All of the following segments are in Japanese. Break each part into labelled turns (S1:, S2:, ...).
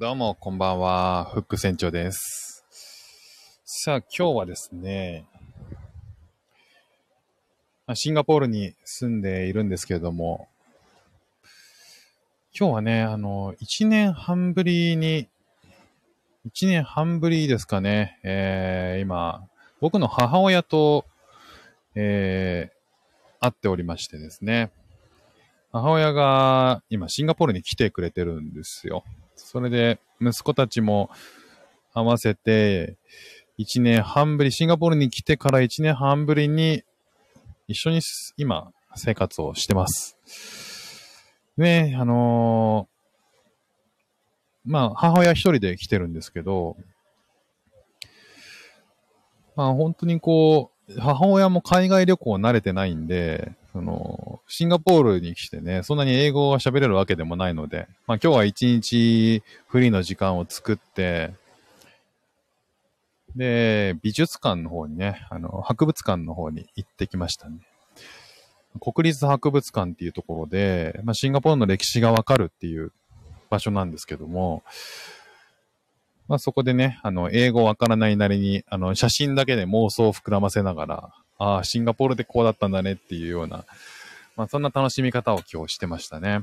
S1: どうも、こんばんは。フック船長です。さあ、今日はですね、シンガポールに住んでいるんですけれども、今日はね、あの、1年半ぶりに、1年半ぶりですかね、えー、今、僕の母親と、えー、会っておりましてですね、母親が今シンガポールに来てくれてるんですよ。それで、息子たちも合わせて、1年半ぶり、シンガポールに来てから1年半ぶりに、一緒に今、生活をしてます。ねあのーまあ、母親一人で来てるんですけど、まあ、本当にこう、母親も海外旅行慣れてないんで、その、シンガポールに来てね、そんなに英語が喋れるわけでもないので、まあ今日は一日フリーの時間を作って、で、美術館の方にね、あの、博物館の方に行ってきましたね。国立博物館っていうところで、まあシンガポールの歴史がわかるっていう場所なんですけども、まあそこでね、あの、英語わからないなりに、あの、写真だけで妄想を膨らませながら、ああ、シンガポールでこうだったんだねっていうような、まあそんな楽しみ方を今日してましたね。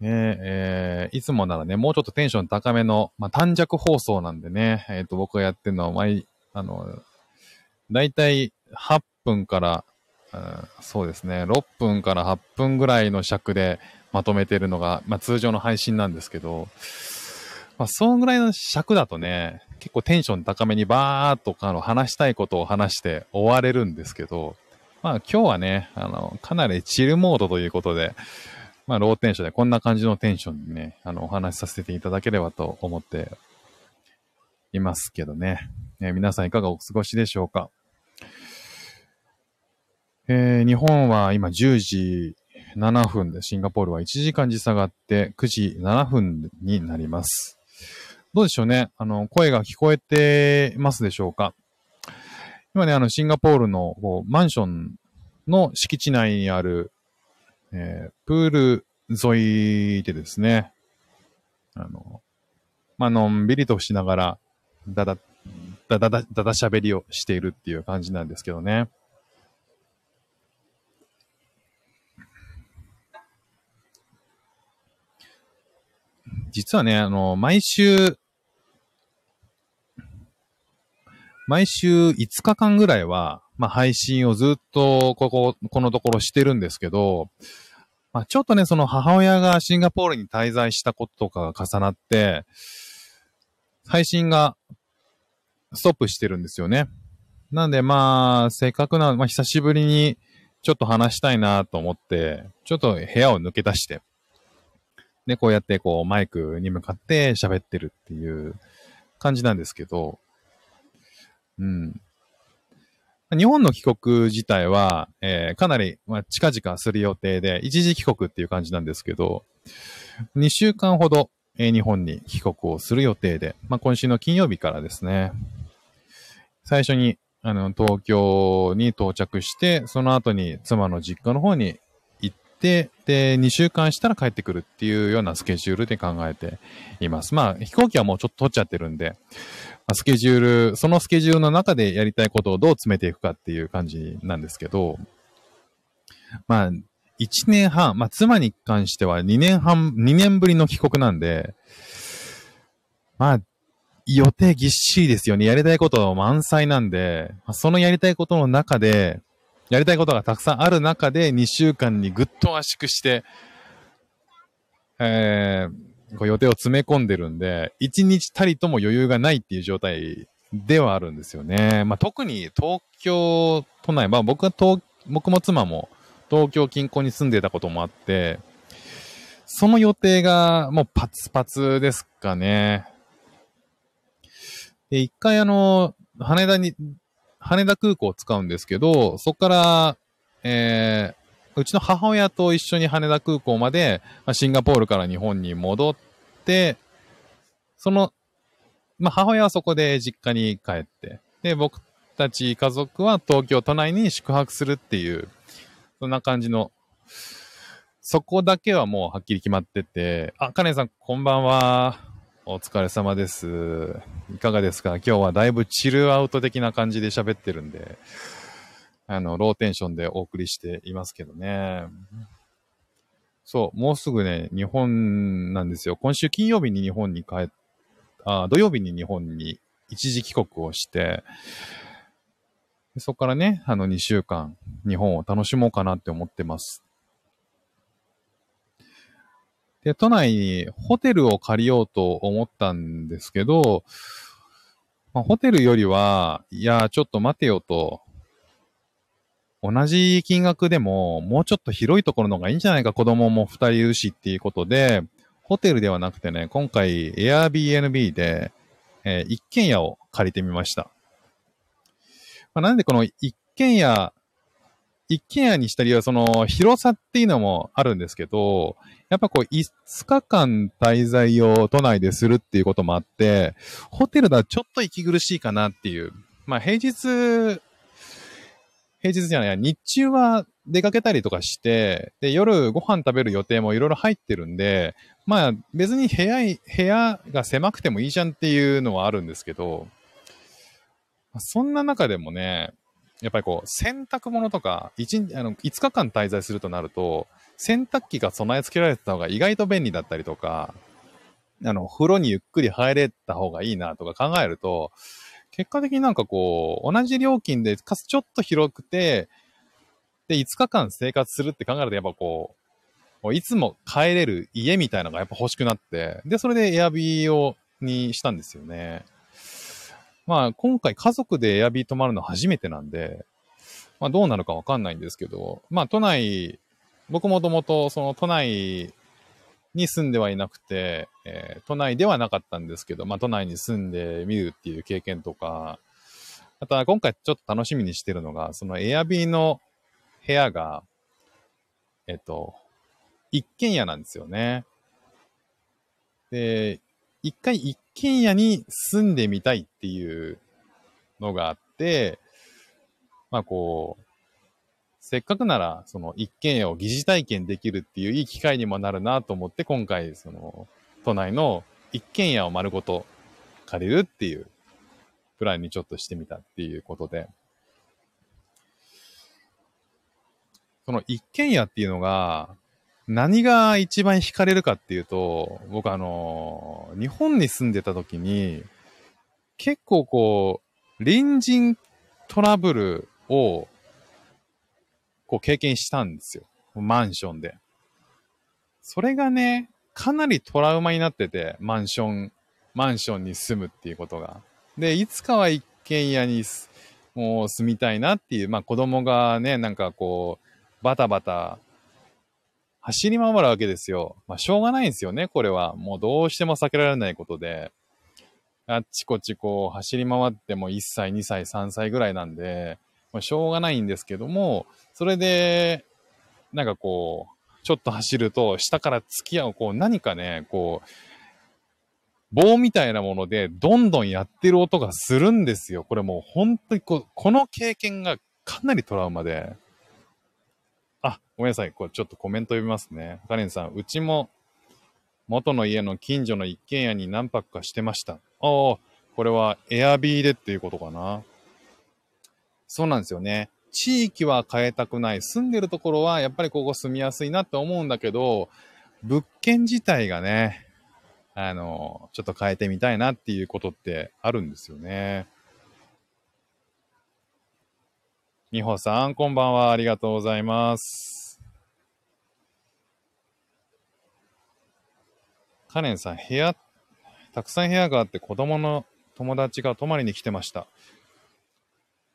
S1: ねえ、えーいつもならね、もうちょっとテンション高めの、まあ短尺放送なんでね、えっ、と、僕がやってるのは、毎、あの、だいたい8分から、うんそうですね、6分から8分ぐらいの尺でまとめてるのが、まあ通常の配信なんですけど、まあ、そのぐらいの尺だとね、結構テンション高めにバーっとあの話したいことを話して終われるんですけど、まあ今日はね、あの、かなりチルモードということで、まあローテンションでこんな感じのテンションでね、あの、お話しさせていただければと思っていますけどね。ね皆さんいかがお過ごしでしょうか？えー日本は今10時7分で、シンガポールは1時間時差があって9時7分になります。どうでしょうね？あの、声が聞こえてますでしょうか？今ね、あの、シンガポールのこうマンションの敷地内にある、えープール沿いでですね、あの、まあのんびりとしながら、だだ、だだだ、だだ喋りをしているっていう感じなんですけどね。実はね、あの、毎週、毎週5日間ぐらいは、まあ、配信をずっと、ここ、このところしてるんですけど、まあ、ちょっとね、その母親がシンガポールに滞在したこととかが重なって、配信がストップしてるんですよね。なんでまあ、せっかくな、まあ久しぶりにちょっと話したいなと思って、ちょっと部屋を抜け出して、で、こうやってこうマイクに向かって喋ってるっていう感じなんですけど、うん。日本の帰国自体は、えーかなり、まあ、近々する予定で、一時帰国っていう感じなんですけど、2週間ほど、えー日本に帰国をする予定で、まあ、今週の金曜日からですね、最初に、あの、東京に到着して、その後に妻の実家の方に、で、2週間したら帰ってくるっていうようなスケジュールで考えています。まあ、飛行機はもうちょっと取っちゃってるんで、スケジュール、そのスケジュールの中でやりたいことをどう詰めていくかっていう感じなんですけど、まあ、1年半、まあ、妻に関しては2年半、2年ぶりの帰国なんで、まあ、予定ぎっしりですよね。やりたいこと満載なんで、そのやりたいことの中で、やりたいことがたくさんある中で2週間にぐっと圧縮して、えー、こう予定を詰め込んでるんで、1日たりとも余裕がないっていう状態ではあるんですよね。まあ、特に東京都内、まあ僕は東、僕も妻も東京近郊に住んでたこともあって、その予定がもうパツパツですかね。で、一回あの、羽田に、羽田空港を使うんですけど、そこから、えー、うちの母親と一緒に羽田空港まで、まあシンガポールから日本に戻って、その、まあ、母親はそこで実家に帰って、で、僕たち家族は東京都内に宿泊するっていう、そんな感じのそこだけはもうはっきり決まってて、あ、カネさん、こんばんは。お疲れ様です。いかがですか？今日はだいぶチルアウト的な感じで喋ってるんで、あの、ローテンションでお送りしていますけどね。そう、もうすぐね、日本なんですよ。今週金曜日に日本に帰っ、あ、土曜日に日本に一時帰国をして、そこからね、あの2週間、日本を楽しもうかなって思ってます。で、都内にホテルを借りようと思ったんですけど、まあ、ホテルよりは、いや、ちょっと待てよと、同じ金額でも、もうちょっと広いところの方がいいんじゃないか、子供も二人いるしっていうことで、ホテルではなくてね、今回 Airbnb で、えー、一軒家を借りてみました。まあ、なんでこの一軒家一軒家にした理由は、その、広さっていうのもあるんですけど、やっぱこう、5日間滞在を都内でするっていうこともあって、ホテルだとちょっと息苦しいかなっていう。まあ、平日、平日じゃない、日中は出かけたりとかして、で、夜ご飯食べる予定もいろいろ入ってるんで、まあ、別に部屋、部屋が狭くてもいいじゃんっていうのはあるんですけど、そんな中でもね、やっぱりこう、洗濯物とか、1、あの、5日間滞在するとなると、洗濯機が備え付けられてた方が意外と便利だったりとか、あの、風呂にゆっくり入れた方がいいなとか考えると、結果的になんかこう、同じ料金で、かつちょっと広くて、で、5日間生活するって考えると、やっぱこう、いつも帰れる家みたいなのがやっぱ欲しくなって、で、それでエアビーを、にしたんですよね。まあ、今回家族でエアビー泊まるの初めてなんで、まあ、どうなるかわかんないんですけど、まあ、都内、僕もともと、その都内に住んではいなくて、えー、都内ではなかったんですけど、まあ、都内に住んでみるっていう経験とか、あとは今回ちょっと楽しみにしてるのが、そのエアビーの部屋が、えっと、一軒家なんですよね。で、一回一軒家に住んでみたいっていうのがあって、まあこう、せっかくなら、その一軒家を疑似体験できるっていういい機会にもなるなと思って、今回、その、都内の一軒家を丸ごと借りるっていうプランにちょっとしてみたっていうことで、その一軒家っていうのが、何が一番惹かれるかっていうと、僕あの、日本に住んでた時に、結構こう、隣人トラブルを、こう経験したんですよ。マンションで。それがね、かなりトラウマになってて、マンション、マンションに住むっていうことが。で、いつかは一軒家にもう住みたいなっていう、まあ子供がね、なんかこう、バタバタ走り回るわけですよ。まあ、しょうがないんですよね、これは。もうどうしても避けられないことで。あっちこっちこう走り回っても1歳、2歳、3歳ぐらいなんで、まあ、しょうがないんですけども、それで、なんかこう、ちょっと走ると、下から付き合う、こう何かね、こう、棒みたいなもので、どんどんやってる音がするんですよ。これもう本当にこう、この経験がかなりトラウマで。あ、ごめんなさい。これちょっとコメント読みますね。カレンさん、うちも元の家の近所の一軒家に何泊かしてました。ああ、これはエアビーでっていうことかな。そうなんですよね。地域は変えたくない。住んでるところはやっぱりここ住みやすいなって思うんだけど、物件自体がね、あの、ちょっと変えてみたいなっていうことってあるんですよね。みほさん、こんばんは。ありがとうございます。カレンさん、部屋、たくさん部屋があって子供の友達が泊まりに来てました。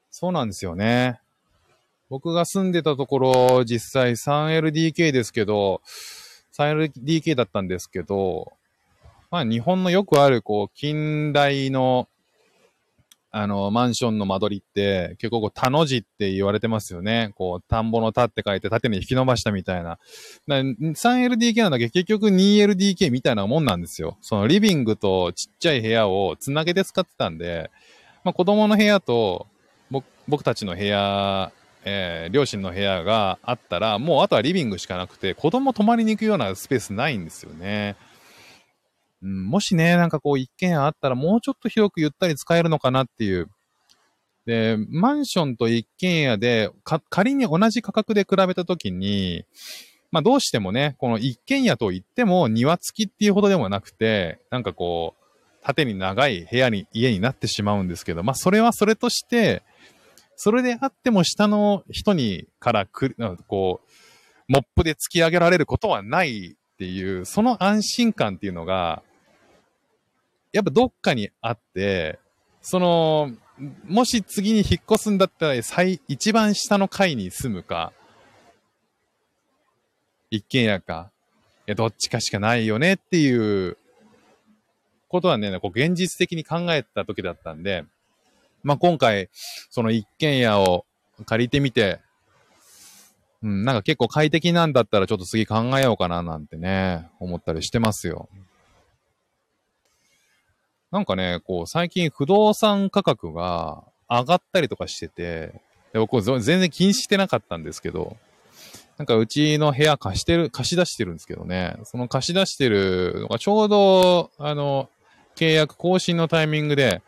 S1: そうなんですよね。僕が住んでたところ、実際 3LDK ですけど、3LDK だったんですけど、まあ日本のよくある、こう、近代のあの、マンションの間取りって、結構こう、田の字って言われてますよね。こう、田んぼの田って書いて縦に引き伸ばしたみたいな。3LDK なんだけど、結局 2LDK みたいなもんなんですよ。そのリビングとちっちゃい部屋をつなげて使ってたんで、まあ子供の部屋と僕たちの部屋えー、両親の部屋があったら、もうあとはリビングしかなくて、子供泊まりに行くようなスペースないんですよね。うん、もしね、なんかこう一軒家あったらもうちょっと広くゆったり使えるのかなっていう。で、マンションと一軒家で、仮に同じ価格で比べたときに、まあどうしてもね、この一軒家といっても庭付きっていうほどでもなくて、なんかこう、縦に長い部屋に、家になってしまうんですけど、まあそれはそれとして、それであっても下の人にからく、こう、モップで突き上げられることはないっていう、その安心感っていうのが、やっぱどっかにあって、その、もし次に引っ越すんだったら最、一番下の階に住むか、一軒家か、いや、どっちかしかないよねっていうことはね、こう現実的に考えた時だったんで、まあ、今回、その一軒家を借りてみて、うん、なんか結構快適なんだったらちょっと次考えようかななんてね、思ったりしてますよ。なんかね、こう最近不動産価格が上がったりとかしてて、で僕全然気にしてなかったんですけど、なんかうちの部屋貸してる、貸し出してるんですけどね、その貸し出してるのがちょうど、あの、契約更新のタイミングで、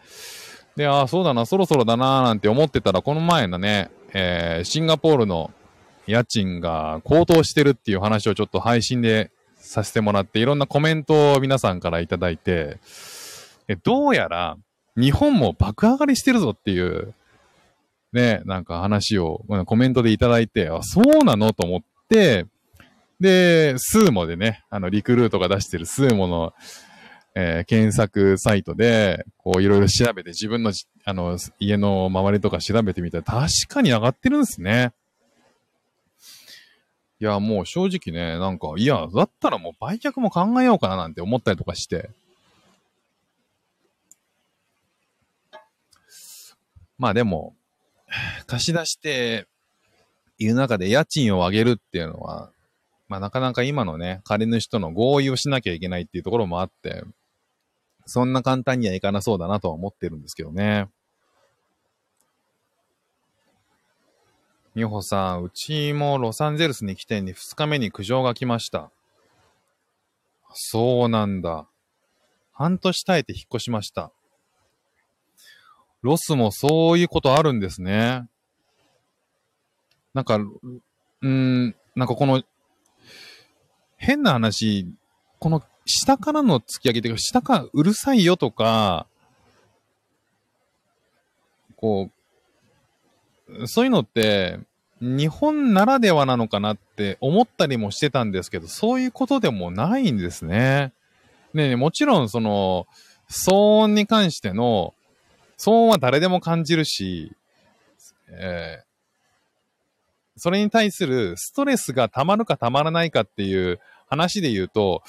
S1: で、ああ、そうだな、そろそろだな、なんて思ってたら、この前のね、えー、シンガポールの家賃が高騰してるっていう話をちょっと配信でさせてもらって、いろんなコメントを皆さんからいただいて、どうやら日本も爆上がりしてるぞっていう、ね、なんか話をコメントでいただいて、あ、そうなのと思って、で、スーモでね、あの、リクルートが出してるスーモのえー、検索サイトで、こういろいろ調べて自分のあの、家の周りとか調べてみたら確かに上がってるんですね。いや、もう正直ね、なんか、いや、だったらもう売却も考えようかななんて思ったりとかして。まあでも、貸し出している中で家賃を上げるっていうのは、まあなかなか今のね、借り主との合意をしなきゃいけないっていうところもあって、そんな簡単にはいかなそうだなとは思ってるんですけどね。美穂さん、うちもロサンゼルスに来てに2日目に苦情が来ました。そうなんだ。半年耐えて引っ越しました。ロスもそういうことあるんですね。なんか、うん、なんかこの、変な話、この下からの突き上げてか、下からうるさいよとか、こう、そういうのって、日本ならではなのかなって思ったりもしてたんですけど、そういうことでもないんですね。ねもちろんその、騒音に関しての、騒音は誰でも感じるし、えー、それに対するストレスが溜まるか溜まらないかっていう話で言うと、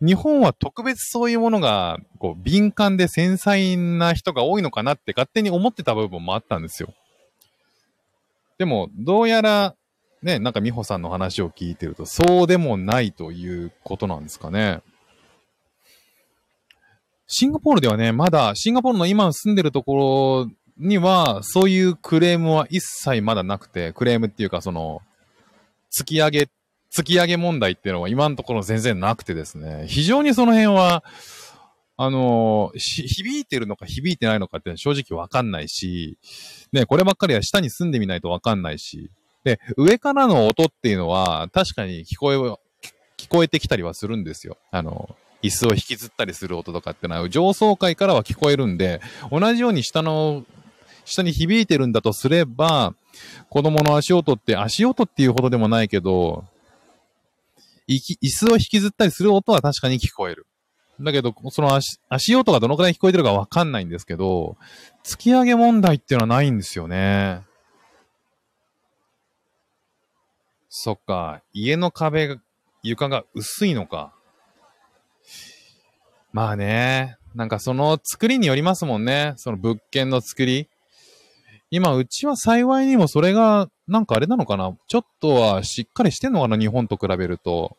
S1: 日本は特別そういうものが、こう、敏感で繊細な人が多いのかなって勝手に思ってた部分もあったんですよ。でも、どうやら、ね、なんか美穂さんの話を聞いてると、そうでもないということなんですかね。シンガポールではね、まだ、シンガポールの今住んでるところには、そういうクレームは一切まだなくて、クレームっていうか、その、突き上げ突き上げ問題っていうのは今のところ全然なくてですね、非常にその辺は、あの、響いてるのか響いてないのかって正直わかんないし、ね、こればっかりは下に住んでみないとわかんないし、で、上からの音っていうのは確かに聞こえ、聞こえてきたりはするんですよ。あの、椅子を引きずったりする音とかってのは上層階からは聞こえるんで、同じように下の、下に響いてるんだとすれば、子供の足音って足音っていうほどでもないけど、椅子を引きずったりする音は確かに聞こえる。だけど、その足、足音がどのくらい聞こえてるかわかんないんですけど、突き上げ問題っていうのはないんですよね。そっか、家の壁が、床が薄いのか。まあね、なんかその作りによりますもんね。その物件の作り。今、うちは幸いにもそれが、なんかあれなのかなちょっとはしっかりしてんのかな日本と比べると。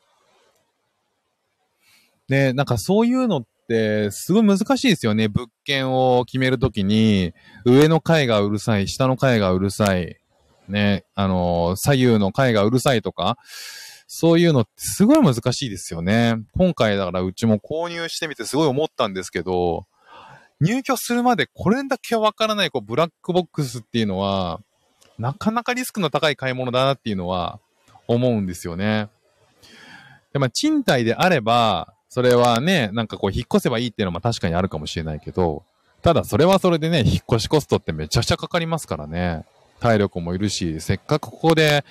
S1: ね、なんかそういうのって、すごい難しいですよね。物件を決めるときに、上の階がうるさい、下の階がうるさい。ね、あの、左右の階がうるさいとか、そういうのってすごい難しいですよね。今回だからうちも購入してみてすごい思ったんですけど、入居するまでこれだけわからないこうブラックボックスっていうのは、なかなかリスクの高い買い物だなっていうのは思うんですよね。で、まあ、賃貸であれば、それはね、なんかこう引っ越せばいいっていうのも確かにあるかもしれないけど、ただそれはそれでね、引っ越しコストってめちゃくちゃかかりますからね。体力もいるし、せっかくここで、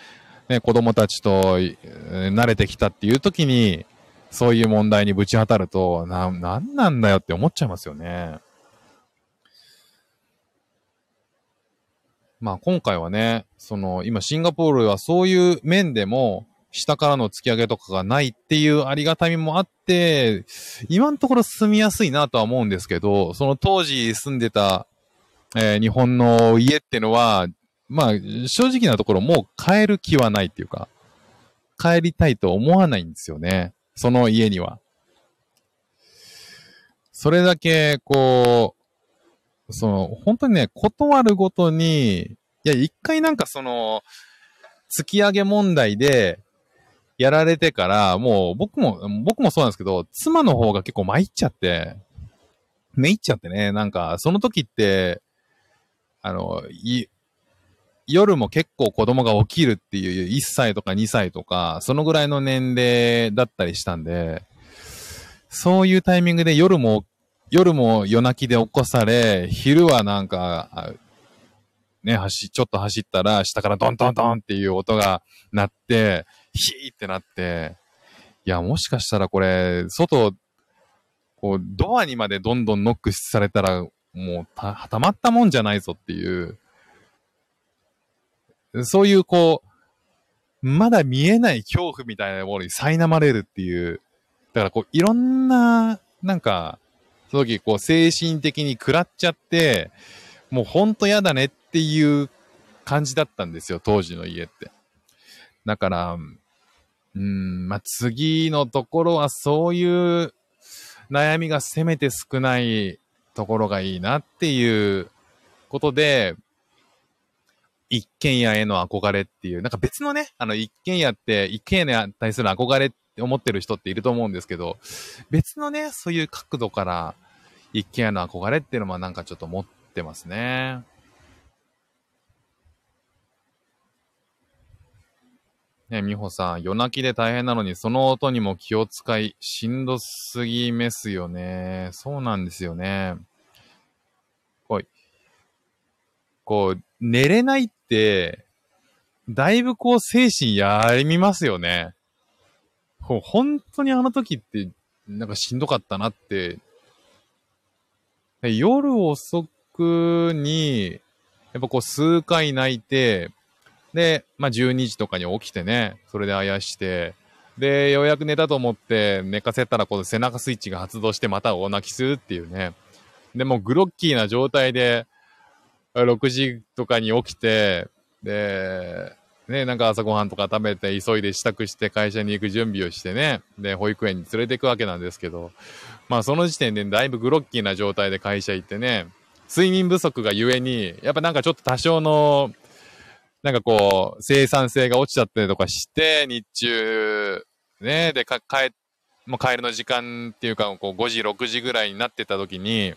S1: ね、子供たちと慣れてきたっていう時に、そういう問題にぶち当たると、な、なんなんだよって思っちゃいますよね。まあ今回はね、その今シンガポールはそういう面でも下からの突き上げとかがないっていうありがたみもあって、今のところ住みやすいなとは思うんですけど、その当時住んでた、えー、日本の家ってのは、まあ正直なところもう帰る気はないっていうか、帰りたいと思わないんですよね。その家には。それだけ、こう、その、本当にね、断るごとに、いや、一回なんかその、突き上げ問題で、やられてから、もう僕も、僕もそうなんですけど、妻の方が結構参っちゃって、めいっちゃってね、なんか、その時って、あの、い、夜も結構子供が起きるっていう1歳とか2歳とか、そのぐらいの年齢だったりしたんで、そういうタイミングで夜も夜も夜泣きで起こされ、昼はなんか、ね、走、ちょっと走ったら、下からドンドンドンっていう音が鳴って、ヒーってなって、いや、もしかしたらこれ、外、こう、ドアにまでどんどんノックされたら、もうた、たまったもんじゃないぞっていう、そういうこう、まだ見えない恐怖みたいなものに苛まれるっていう、だからこう、いろんな、なんか、その時、こう、精神的に食らっちゃって、もうほんと嫌だねっていう感じだったんですよ、当時の家って。だから、うん、まあ、次のところはそういう悩みがせめて少ないところがいいなっていうことで、一軒家への憧れっていう、なんか別のね、あの一軒家って、一軒家に対する憧れって思ってる人っていると思うんですけど、別のね、そういう角度から一軒家の憧れっていうのもなんかちょっと持ってますね。ね、美穂さん、夜泣きで大変なのに、その音にも気を使い、しんどすぎますよね。そうなんですよね。こう、こう、寝れないっ、だいぶこう精神やりみますよね。う本当にあの時って、なんかしんどかったなって。夜遅くに、やっぱこう数回泣いて、で、まあ、12時とかに起きてね、それであやして、で、ようやく寝たと思って寝かせたら、この背中スイッチが発動してまた大泣きするっていうね。で、もグロッキーな状態で、6時とかに起きて、で、ね、なんか朝ごはんとか食べて急いで支度して会社に行く準備をしてね、で、保育園に連れて行くわけなんですけど、まあその時点でだいぶグロッキーな状態で会社行ってね、睡眠不足がゆえに、やっぱなんかちょっと多少の、なんかこう、生産性が落ちちゃったりとかして、日中、ね、で、か、帰、もう帰りの時間っていうか、こう5時、6時ぐらいになってた時に、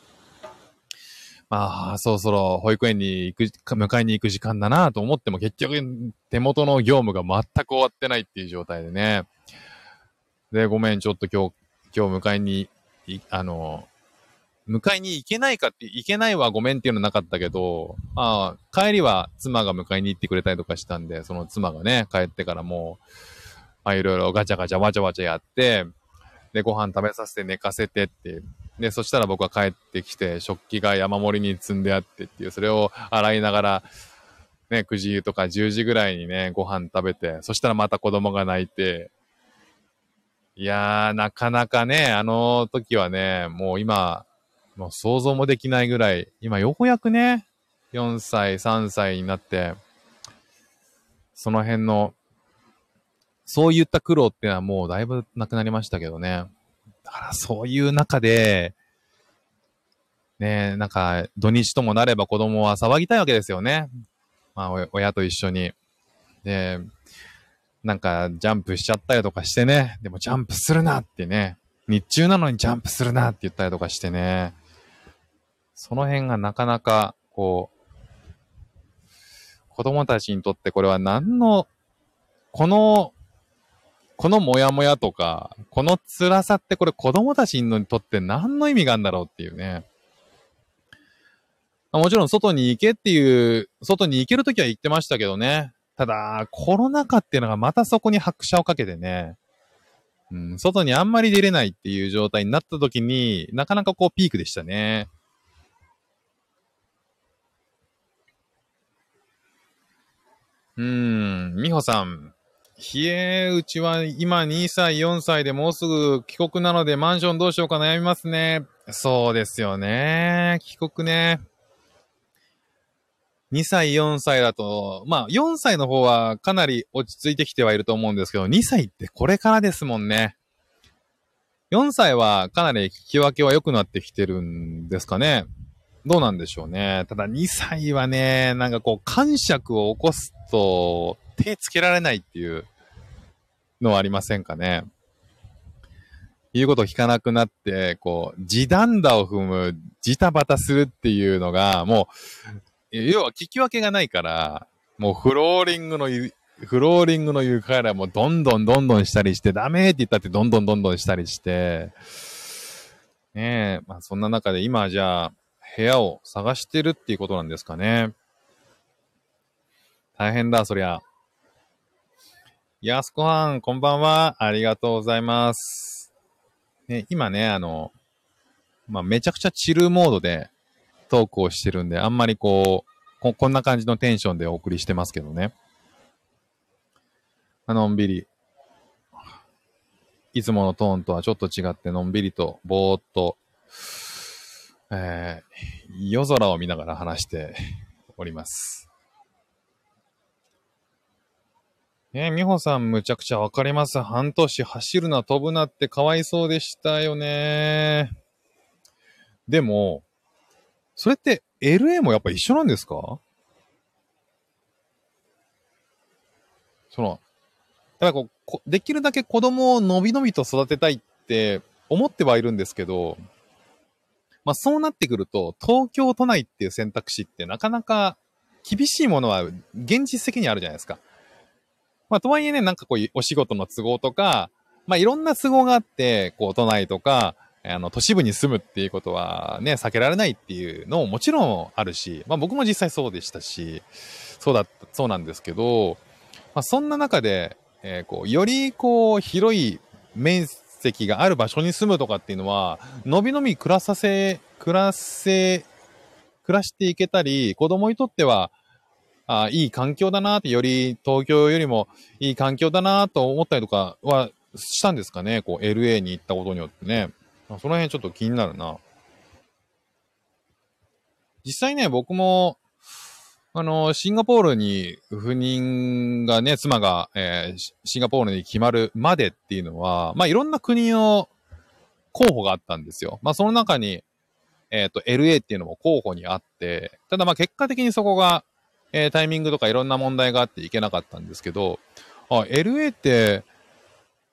S1: まあ、そろそろ保育園に行く、迎えに行く時間だなと思っても結局手元の業務が全く終わってないっていう状態でね。で、ごめん、ちょっと今日、今日迎えに、あの、迎えに行けないかって、行けないはごめんっていうのなかったけど、まあ、帰りは妻が迎えに行ってくれたりとかしたんで、その妻がね、帰ってからもう、あいろいろガチャガチャわちゃわちゃやって、で、ご飯食べさせて寝かせてってで、そしたら僕は帰ってきて、食器が山盛りに積んであってっていう、それを洗いながら、ね、9時とか10時ぐらいにね、ご飯食べて、そしたらまた子供が泣いて、いやー、なかなかね、あの時はね、もう今、もう想像もできないぐらい、今ようやくね、4歳、3歳になって、その辺の、そういった苦労っていうのはもうだいぶなくなりましたけどね。だからそういう中で、ねなんか土日ともなれば子供は騒ぎたいわけですよね。まあ、親と一緒に。で、なんかジャンプしちゃったりとかしてね。でもジャンプするなってね。日中なのにジャンプするなって言ったりとかしてね。その辺がなかなか、こう、子供たちにとってこれは何の、この、このモヤモヤとか、この辛さってこれ子供たちにとって何の意味があるんだろうっていうね。もちろん外に行けっていう、外に行けるときは行ってましたけどね。ただ、コロナ禍っていうのがまたそこに拍車をかけてね、うん、外にあんまり出れないっていう状態になった時に、なかなかこうピークでしたね。うーん、美穂さん。ひえ、うちは今2歳、4歳でもうすぐ帰国なのでマンションどうしようか悩みますね。そうですよね。帰国ね。2歳、4歳だと、まあ、4歳の方はかなり落ち着いてきてはいると思うんですけど、2歳ってこれからですもんね。4歳はかなり聞き分けは良くなってきてるんですかね。どうなんでしょうね。ただ2歳はね、なんかこう、感触を起こすと手つけられないっていうのはありませんかね。言うことを聞かなくなって、こう、地段打を踏む、ジタバタするっていうのが、もう、要は聞き分けがないから、もうフローリングの、フローリングの床からもうどんどんどんどんしたりして、ダメって言ったってどんどんどんどんしたりして、ねえ、まあそんな中で今じゃあ部屋を探してるっていうことなんですかね。大変だ、そりゃ。やすこはん、こんばんは。ありがとうございます。ね、今ね、あの、まあ、めちゃくちゃチルモードで、トークをしてるんで、あんまりこう、ここんな感じのテンションでお送りしてますけどね。のんびり。いつものトーンとはちょっと違って、のんびりと、ぼーっと、えー、夜空を見ながら話しております。ねえ、美穂さんむちゃくちゃわかります。半年走るな、飛ぶなってかわいそうでしたよね。でも、それって LA もやっぱ一緒なんですか？その、だからこう、できるだけ子供をのびのびと育てたいって思ってはいるんですけど、まあそうなってくると、東京都内っていう選択肢ってなかなか厳しいものは現実的にあるじゃないですか。まあとはいえね、なんかこうお仕事の都合とか、まあいろんな都合があって、こう都内とか、あの、都市部に住むっていうことはね、避けられないっていうのももちろんあるし、まあ僕も実際そうでしたし、そうだった、そうなんですけど、まあそんな中で、えー、こう、よりこう、広い面積がある場所に住むとかっていうのは、のびのび暮らさせ、暮らせ、暮らしていけたり、子供にとっては、あいい環境だなって、より東京よりもいい環境だなと思ったりとかはしたんですかね、こう LA に行ったことによってね。その辺ちょっと気になるな。実際ね、僕も、あの、シンガポールに赴任がね、妻が、えー、シンガポールに決まるまでっていうのは、まあ、いろんな国の候補があったんですよ。まあ、その中に、えっ、ー、と、LA っていうのも候補にあって、ただまあ、結果的にそこが、えー、タイミングとかいろんな問題があっていけなかったんですけど、あ、LA って、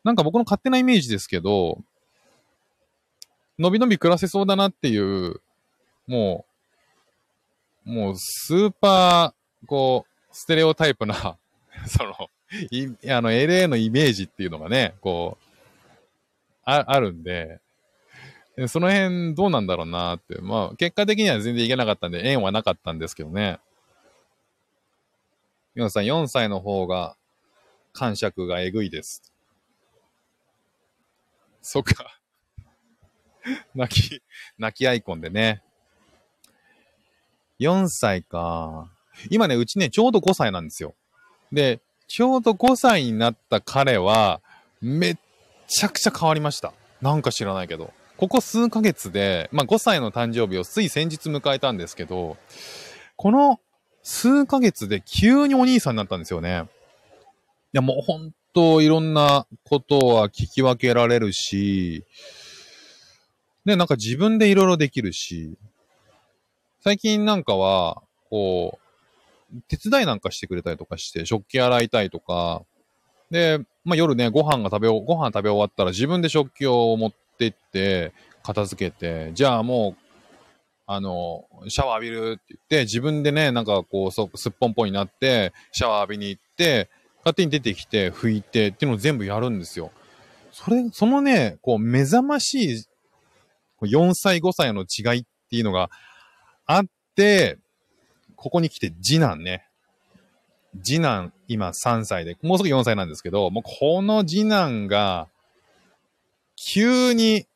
S1: なんか僕の勝手なイメージですけど、のびのび暮らせそうだなっていう、もう、もうスーパー、こう、ステレオタイプな その、い、あの、LA のイメージっていうのがね、こう、あ、あるんで、その辺どうなんだろうなって。まあ、結果的には全然いけなかったんで、縁はなかったんですけどね。4歳、4歳の方が、感触がえぐいです。そっか。泣き、泣きアイコンでね。4歳か。今ね、うちね、ちょうど5歳なんですよ。で、ちょうど5歳になった彼は、めっちゃくちゃ変わりました。なんか知らないけど。ここ数ヶ月で、まあ5歳の誕生日をつい先日迎えたんですけど、この数ヶ月で急にお兄さんになったんですよね。いやもうほんといろんなことは聞き分けられるし、で、なんか自分でいろいろできるし、最近なんかは、こう、手伝いなんかしてくれたりとかして、食器洗いたいとか、で、まあ夜ね、ご飯が食べ、ご飯食べ終わったら自分で食器を持ってって、片付けて、じゃあもう、あの、シャワー浴びるって言って、自分でね、なんかこう、すっぽんぽんになって、シャワー浴びに行って、勝手に出てきて、拭いてっていうのを全部やるんですよ。それ、そのね、こう、目覚ましい、4歳、5歳の違いっていうのがあって、ここに来て次男ね。次男、今3歳で、もうすぐ4歳なんですけど、もうこの次男が、急に、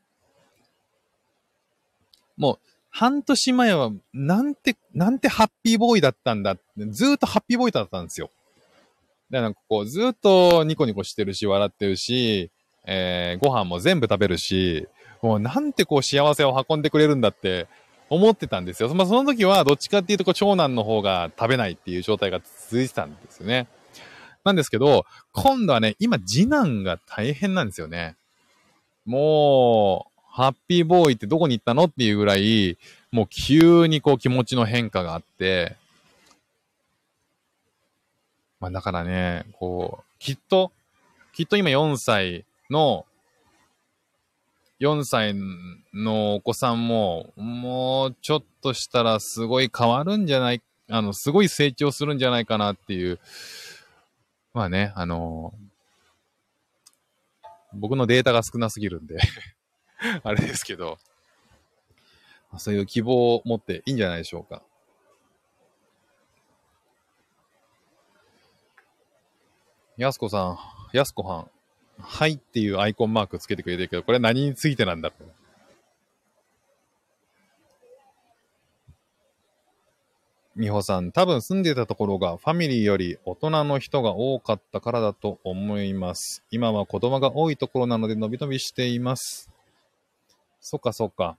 S1: もう、半年前は、なんて、なんてハッピーボーイだったんだって、ずっとハッピーボーイだったんですよ。だからこう、ずっとニコニコしてるし、笑ってるし、えー、ご飯も全部食べるし、もうなんてこう幸せを運んでくれるんだって思ってたんですよ。まあその時はどっちかっていうとこう長男の方が食べないっていう状態が続いてたんですよね。なんですけど、今度はね、今次男が大変なんですよね。もう、ハッピーボーイってどこに行ったのっていうぐらい、もう急にこう気持ちの変化があって、まあだからね、こう、きっと、きっと今4歳の、4歳のお子さんも、もうちょっとしたらすごい変わるんじゃない、あの、すごい成長するんじゃないかなっていう、まあね、あの、僕のデータが少なすぎるんで。あれですけど、そういう希望を持っていいんじゃないでしょうか。やすこさん、やすこはん、はいっていうアイコンマークつけてくれてるけど、これ何についてなんだろう。みほさん、多分住んでたところがファミリーより大人の人が多かったからだと思います。今は子供が多いところなので伸び伸びしています。そっかそっか。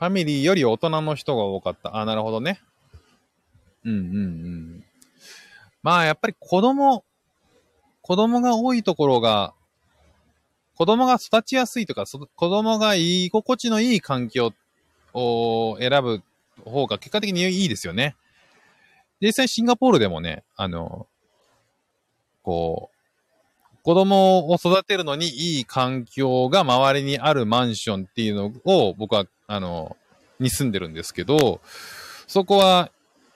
S1: ファミリーより大人の人が多かった。あ、なるほどね。うんうんうん。まあ、やっぱり子供、子供が多いところが、子供が育ちやすいとか、子供が居心地のいい環境を選ぶ方が結果的にいいですよね。実際シンガポールでもね、あの、こう、子供を育てるのにいい環境が周りにあるマンションっていうのを僕は、あの、に住んでるんですけど、そこは、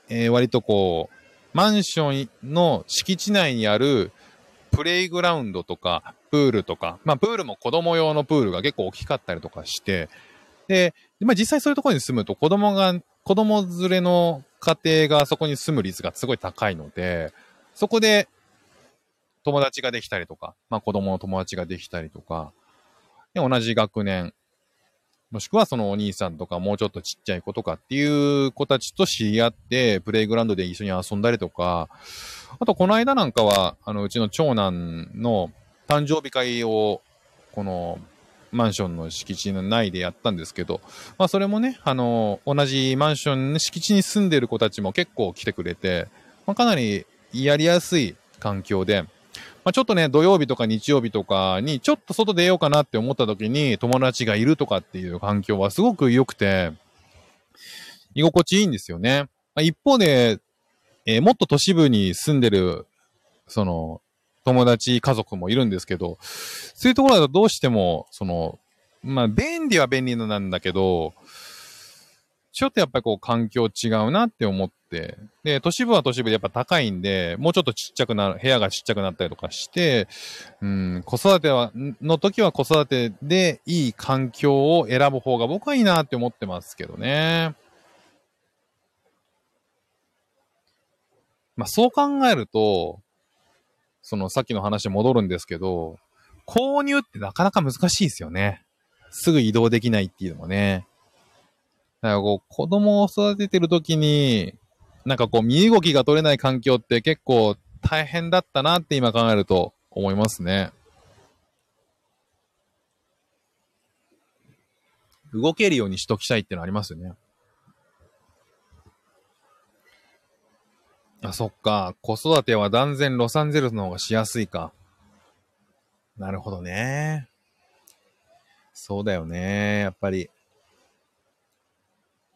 S1: えー、割とこう、マンションの敷地内にあるプレイグラウンドとか、プールとか、まあ、プールも子供用のプールが結構大きかったりとかして、で、まあ、実際そういうところに住むと子供が、子供連れの家庭がそこに住む率がすごい高いので、そこで友達ができたりとか、まあ、子供の友達ができたりとか、で同じ学年、もしくはそのお兄さんとかもうちょっとちっちゃい子とかっていう子たちと知り合って、プレイグラウンドで一緒に遊んだりとか、あとこの間なんかは、あの、うちの長男の誕生日会を、この、マンションの敷地の内でやったんですけど、まあそれもね、あの、同じマンションの敷地に住んでる子たちも結構来てくれて、まあかなりやりやすい環境で、まあ、ちょっとね、土曜日とか日曜日とかに、ちょっと外出ようかなって思った時に、友達がいるとかっていう環境はすごく良くて、居心地いいんですよね。まあ、一方で、えー、もっと都市部に住んでる、その、友達、家族もいるんですけど、そういうところだとどうしても、その、まあ、便利は便利なんだけど、ちょっとやっぱりこう環境違うなって思って、で、都市部は都市部でやっぱ高いんで、もうちょっとちっちゃくなる、部屋がちっちゃくなったりとかして、うん、子育ては、の時は子育てでいい環境を選ぶ方が僕はいいなって思ってますけどね。まあそう考えると、そのさっきの話に戻るんですけど、購入ってなかなか難しいですよね。すぐ移動できないっていうのもね。だからこう、子供を育ててるときに、なんかこう、身動きが取れない環境って結構大変だったなって今考えると思いますね。動けるようにしときたいってのありますよね。あ、そっか。子育ては断然ロサンゼルスの方がしやすいか。なるほどね。そうだよね。やっぱり。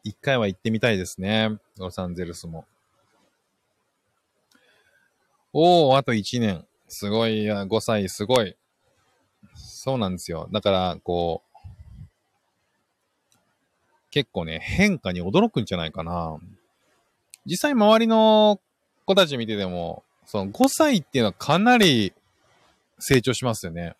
S1: 一回は行ってみたいですね。ロサンゼルスも。おー、あと1年。すごい、5歳、すごい。そうなんですよ。だから、こう、結構ね、変化に驚くんじゃないかな。実際周りの子たち見てても、その5歳っていうのはかなり成長しますよね。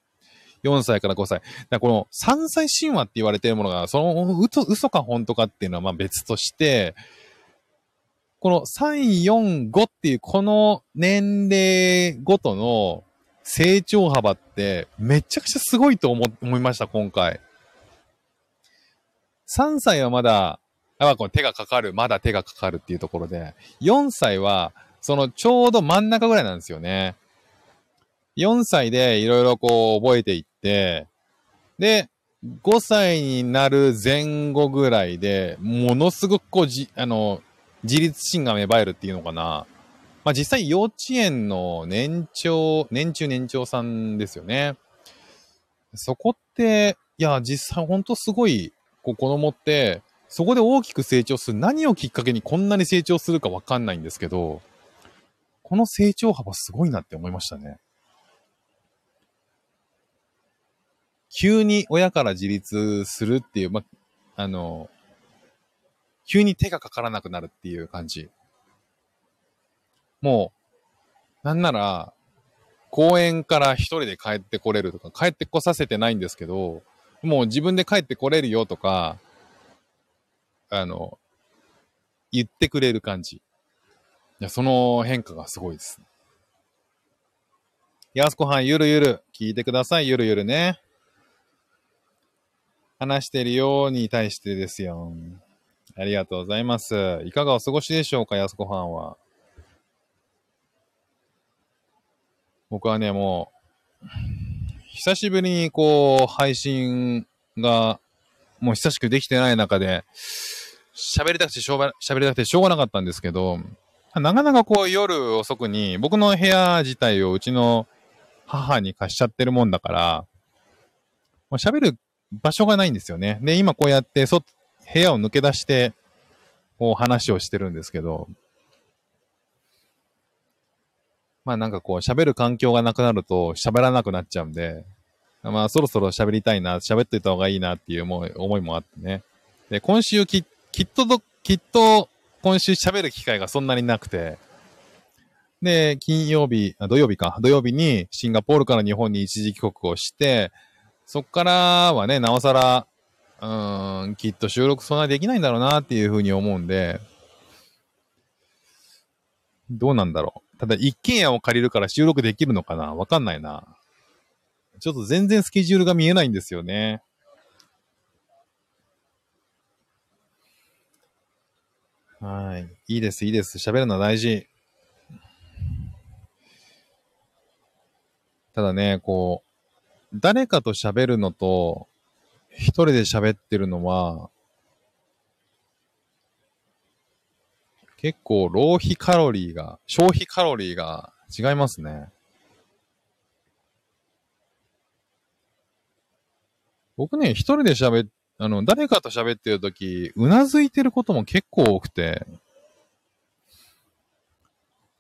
S1: 4歳から5歳。だこの3歳神話って言われてるものが、その嘘嘘か本当かっていうのはまあ別として、この3、4、5っていうこの年齢ごとの成長幅ってめちゃくちゃすごいと思思いました、今回。3歳はまだ、あこの手がかかる、まだ手がかかるっていうところで、4歳は、そのちょうど真ん中ぐらいなんですよね。4歳でいろいろこう覚えていって、で、5歳になる前後ぐらいで、ものすごくこうじ、あの、自立心が芽生えるっていうのかな。まあ実際幼稚園の年長、年中年長さんですよね。そこって、いや、実際ほんとすごい、こう子供って、そこで大きく成長する。何をきっかけにこんなに成長するかわかんないんですけど、この成長幅すごいなって思いましたね。急に親から自立するっていう、ま、あの、急に手がかからなくなるっていう感じ。もう、なんなら、公園から一人で帰ってこれるとか、帰ってこさせてないんですけど、もう自分で帰ってこれるよとか、あの、言ってくれる感じ。いや、その変化がすごいです。やすこはん、ゆるゆる。聞いてください、ゆるゆるね。話してるように対してですよ。ありがとうございます。いかがお過ごしでしょうか、やすこはんは。僕はね、もう、久しぶりにこう、配信が、もう久しくできてない中で、喋りたくてしょうが、喋りたくてしょうがなかったんですけど、なかなかこう夜遅くに、僕の部屋自体をうちの母に貸しちゃってるもんだから、喋る場所がないんですよね。で、今こうやって、そ、部屋を抜け出して、こう話をしてるんですけど、まあなんかこう喋る環境がなくなると喋らなくなっちゃうんで、まあそろそろ喋りたいな、喋っていた方がいいなっていう思い思いもあってね。で、今週ききっと、きっと今週喋る機会がそんなになくて、で、金曜日、土曜日か、土曜日にシンガポールから日本に一時帰国をして、そっからはね、なおさら、うん、きっと収録そんなできないんだろうなっていうふうに思うんで、どうなんだろう。ただ、一軒家を借りるから収録できるのかな？わかんないな。ちょっと全然スケジュールが見えないんですよね。はい。いいです、いいです。喋るのは大事。ただね、こう、誰かと喋るのと、一人で喋ってるのは、結構浪費カロリーが、消費カロリーが違いますね。僕ね、一人で喋っ、あの、誰かと喋ってるとき、うなずいてることも結構多くて、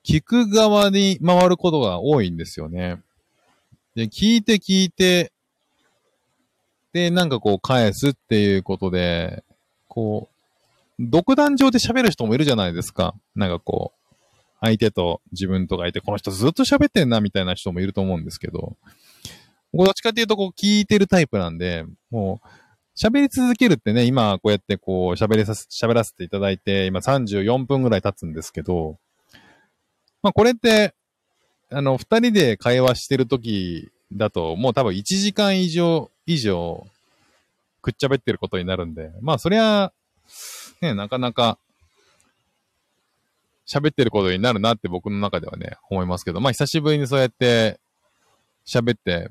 S1: 聞く側に回ることが多いんですよね。で、聞いて聞いて、で、なんかこう返すっていうことで、こう、独壇場で喋る人もいるじゃないですか。なんかこう、相手と自分とかいて、この人ずっと喋ってんなみたいな人もいると思うんですけど、どっちかっていうとこう聞いてるタイプなんで、もう、喋り続けるってね、今こうやってこう喋りさせ、喋らせていただいて、今34分ぐらい経つんですけど、まあこれって、あの、二人で会話してる時だと、もう多分1時間以上、以上、くっちゃべってることになるんで、まあそりゃ、ね、なかなか、喋ってることになるなって僕の中ではね、思いますけど、まあ久しぶりにそうやって喋って、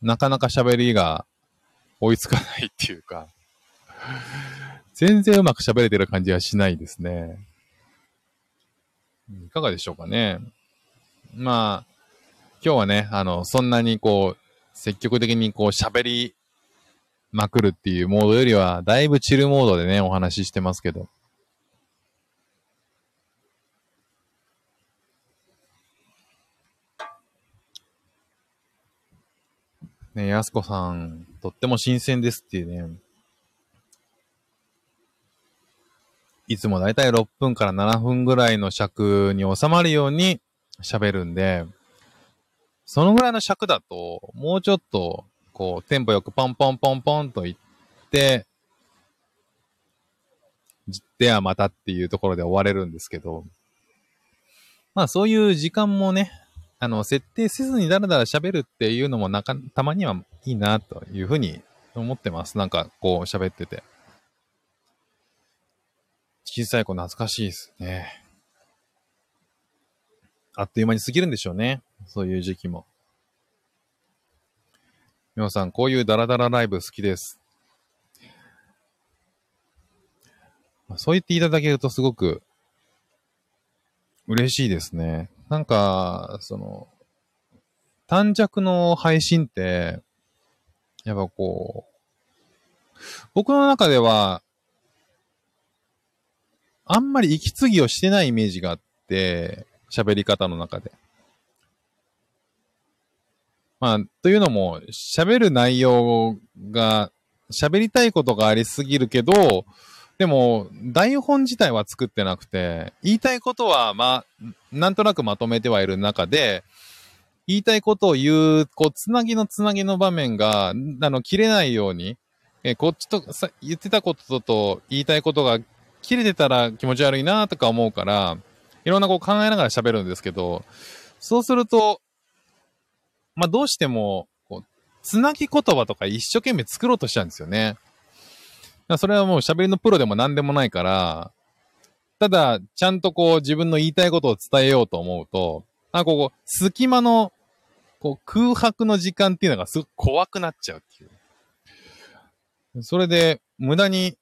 S1: なかなか喋りが追いつかないっていうか、全然うまく喋れてる感じはしないですね。いかがでしょうかね。まあ、今日はね、あの、そんなにこう、積極的にこう喋りまくるっていうモードよりは、だいぶチルモードでね、お話ししてますけど。ね、やすこさん、とっても新鮮ですっていうね。いつもだいたい6分から7分ぐらいの尺に収まるように喋るんで、そのぐらいの尺だと、もうちょっと、こう、テンポよくポンポンポンポンと言って、ではまたっていうところで終われるんですけど、まあそういう時間もね、あの、設定せずにだらだら喋るっていうのもなか、たまにはいいなというふうに思ってます。なんかこう喋ってて。小さい子懐かしいですね。あっという間に過ぎるんでしょうね。そういう時期も。皆さん、こういうダラダラライブ好きです。そう言っていただけるとすごく嬉しいですね。なんか、その、短尺の配信って、やっぱこう、僕の中では、あんまり息継ぎをしてないイメージがあって、喋り方の中で。まあ、というのも、喋る内容が、喋りたいことがありすぎるけど、でも、台本自体は作ってなくて、言いたいことは、まあ、なんとなくまとめてはいる中で、言いたいことを言う、こう、つなぎのつなぎの場面が、あの、切れないように、え、こっちと、さ、言ってたことと言いたいことが切れてたら気持ち悪いなとか思うから、いろんなこう考えながら喋るんですけど、そうすると、まあ、どうしても、こう、つなぎ言葉とか一生懸命作ろうとしちゃうんですよね。それはもう喋りのプロでも何でもないから、ただ、ちゃんとこう自分の言いたいことを伝えようと思うと、あ、ここ、隙間の、こう空白の時間っていうのがすごく怖くなっちゃうっていう。それで、無駄に、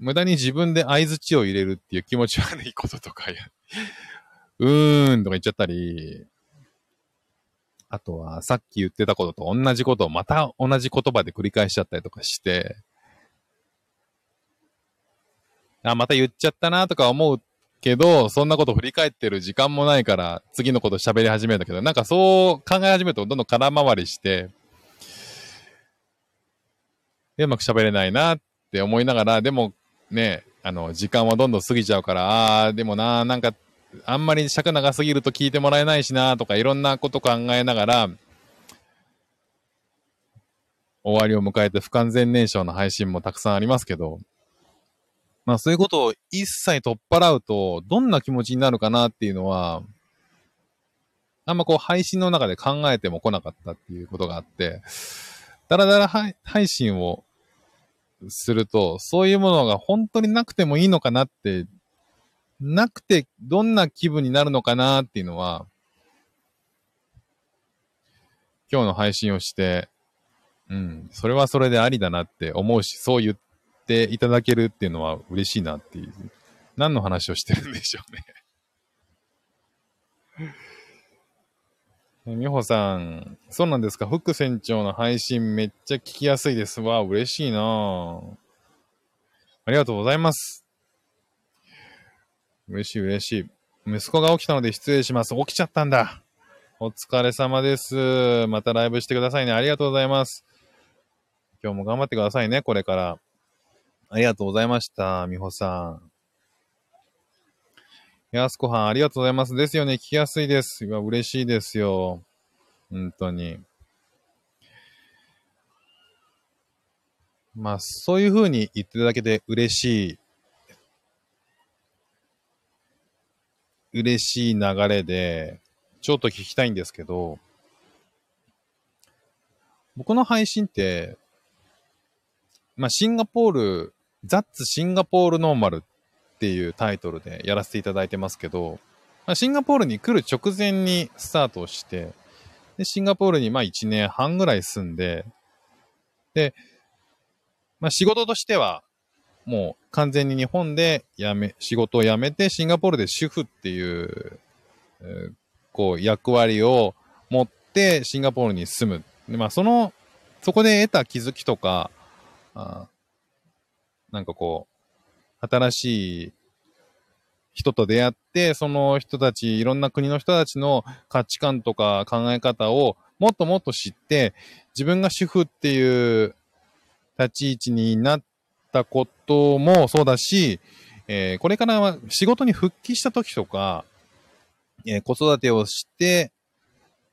S1: 無駄に自分で合図値を入れるっていう気持ち悪いこととか、うーんとか言っちゃったり、あとは、さっき言ってたことと同じことをまた同じ言葉で繰り返しちゃったりとかして、あ、また言っちゃったなとか思うけど、そんなこと振り返ってる時間もないから、次のこと喋り始めたけど、なんかそう考え始めるとどんどん空回りして、で、うまく喋れないなって思いながら、でもね、あの、時間はどんどん過ぎちゃうから、ああ、でもな、なんかあんまり尺長すぎると聞いてもらえないしなとかいろんなこと考えながら、終わりを迎えて不完全燃焼の配信もたくさんありますけど、まあそういうことを一切取っ払うと、どんな気持ちになるかなっていうのは、あんまこう配信の中で考えても来なかったっていうことがあって、だらだら配信をすると、そういうものが本当になくてもいいのかなってなくてどんな気分になるのかなっていうのは、今日の配信をして、うん、それはそれでありだなって思うし、そう言っていただけるっていうのは嬉しいなっていう。何の話をしてるんでしょうね美穂さん、そうなんですか副船長の配信めっちゃ聞きやすいですわあ。嬉しいなありがとうございます。嬉しい嬉しい。息子が起きたので失礼します。起きちゃったんだ。お疲れ様です。またライブしてくださいね。ありがとうございます。今日も頑張ってくださいね、これから。ありがとうございました、みほさん。やすこはん、ありがとうございます。ですよね。聞きやすいです。いや、嬉しいですよ。本当に。まあ、そういう風に言ってるだけで嬉しい嬉しい流れで、ちょっと聞きたいんですけど、僕の配信って、まあ、シンガポール、ザッツシンガポールノーマルっていうタイトルでやらせていただいてますけど、まあ、シンガポールに来る直前にスタートして、で、シンガポールにまあ1年半ぐらい住んで、で、まあ仕事としてはもう完全に日本で辞め、仕事を辞めてシンガポールで主婦っていう、こう役割を持ってシンガポールに住む。でまあそのそこで得た気づきとか、あなんかこう、新しい人と出会って、その人たち、いろんな国の人たちの価値観とか考え方をもっともっと知って、自分が主婦っていう立ち位置になったこともそうだし、えー、これからは仕事に復帰した時とか、えー、子育てをして、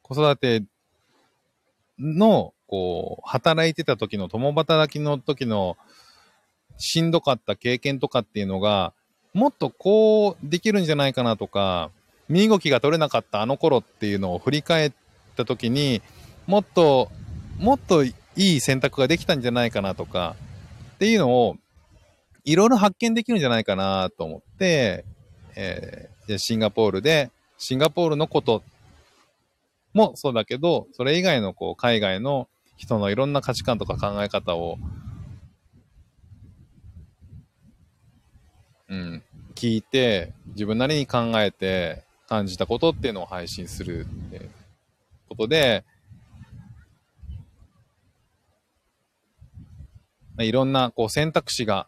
S1: 子育ての、こう、働いてた時の、共働きの時の、しんどかった経験とかっていうのが、もっとこうできるんじゃないかなとか、身動きが取れなかったあの頃っていうのを振り返った時に、もっと、もっといい選択ができたんじゃないかなとか、っていうのを、いろいろ発見できるんじゃないかなと思って、えー、シンガポールで、シンガポールのこともそうだけど、それ以外のこう海外の人のいろんな価値観とか考え方を、うん、聞いて、自分なりに考えて感じたことっていうのを配信するってことで、いろんなこう選択肢が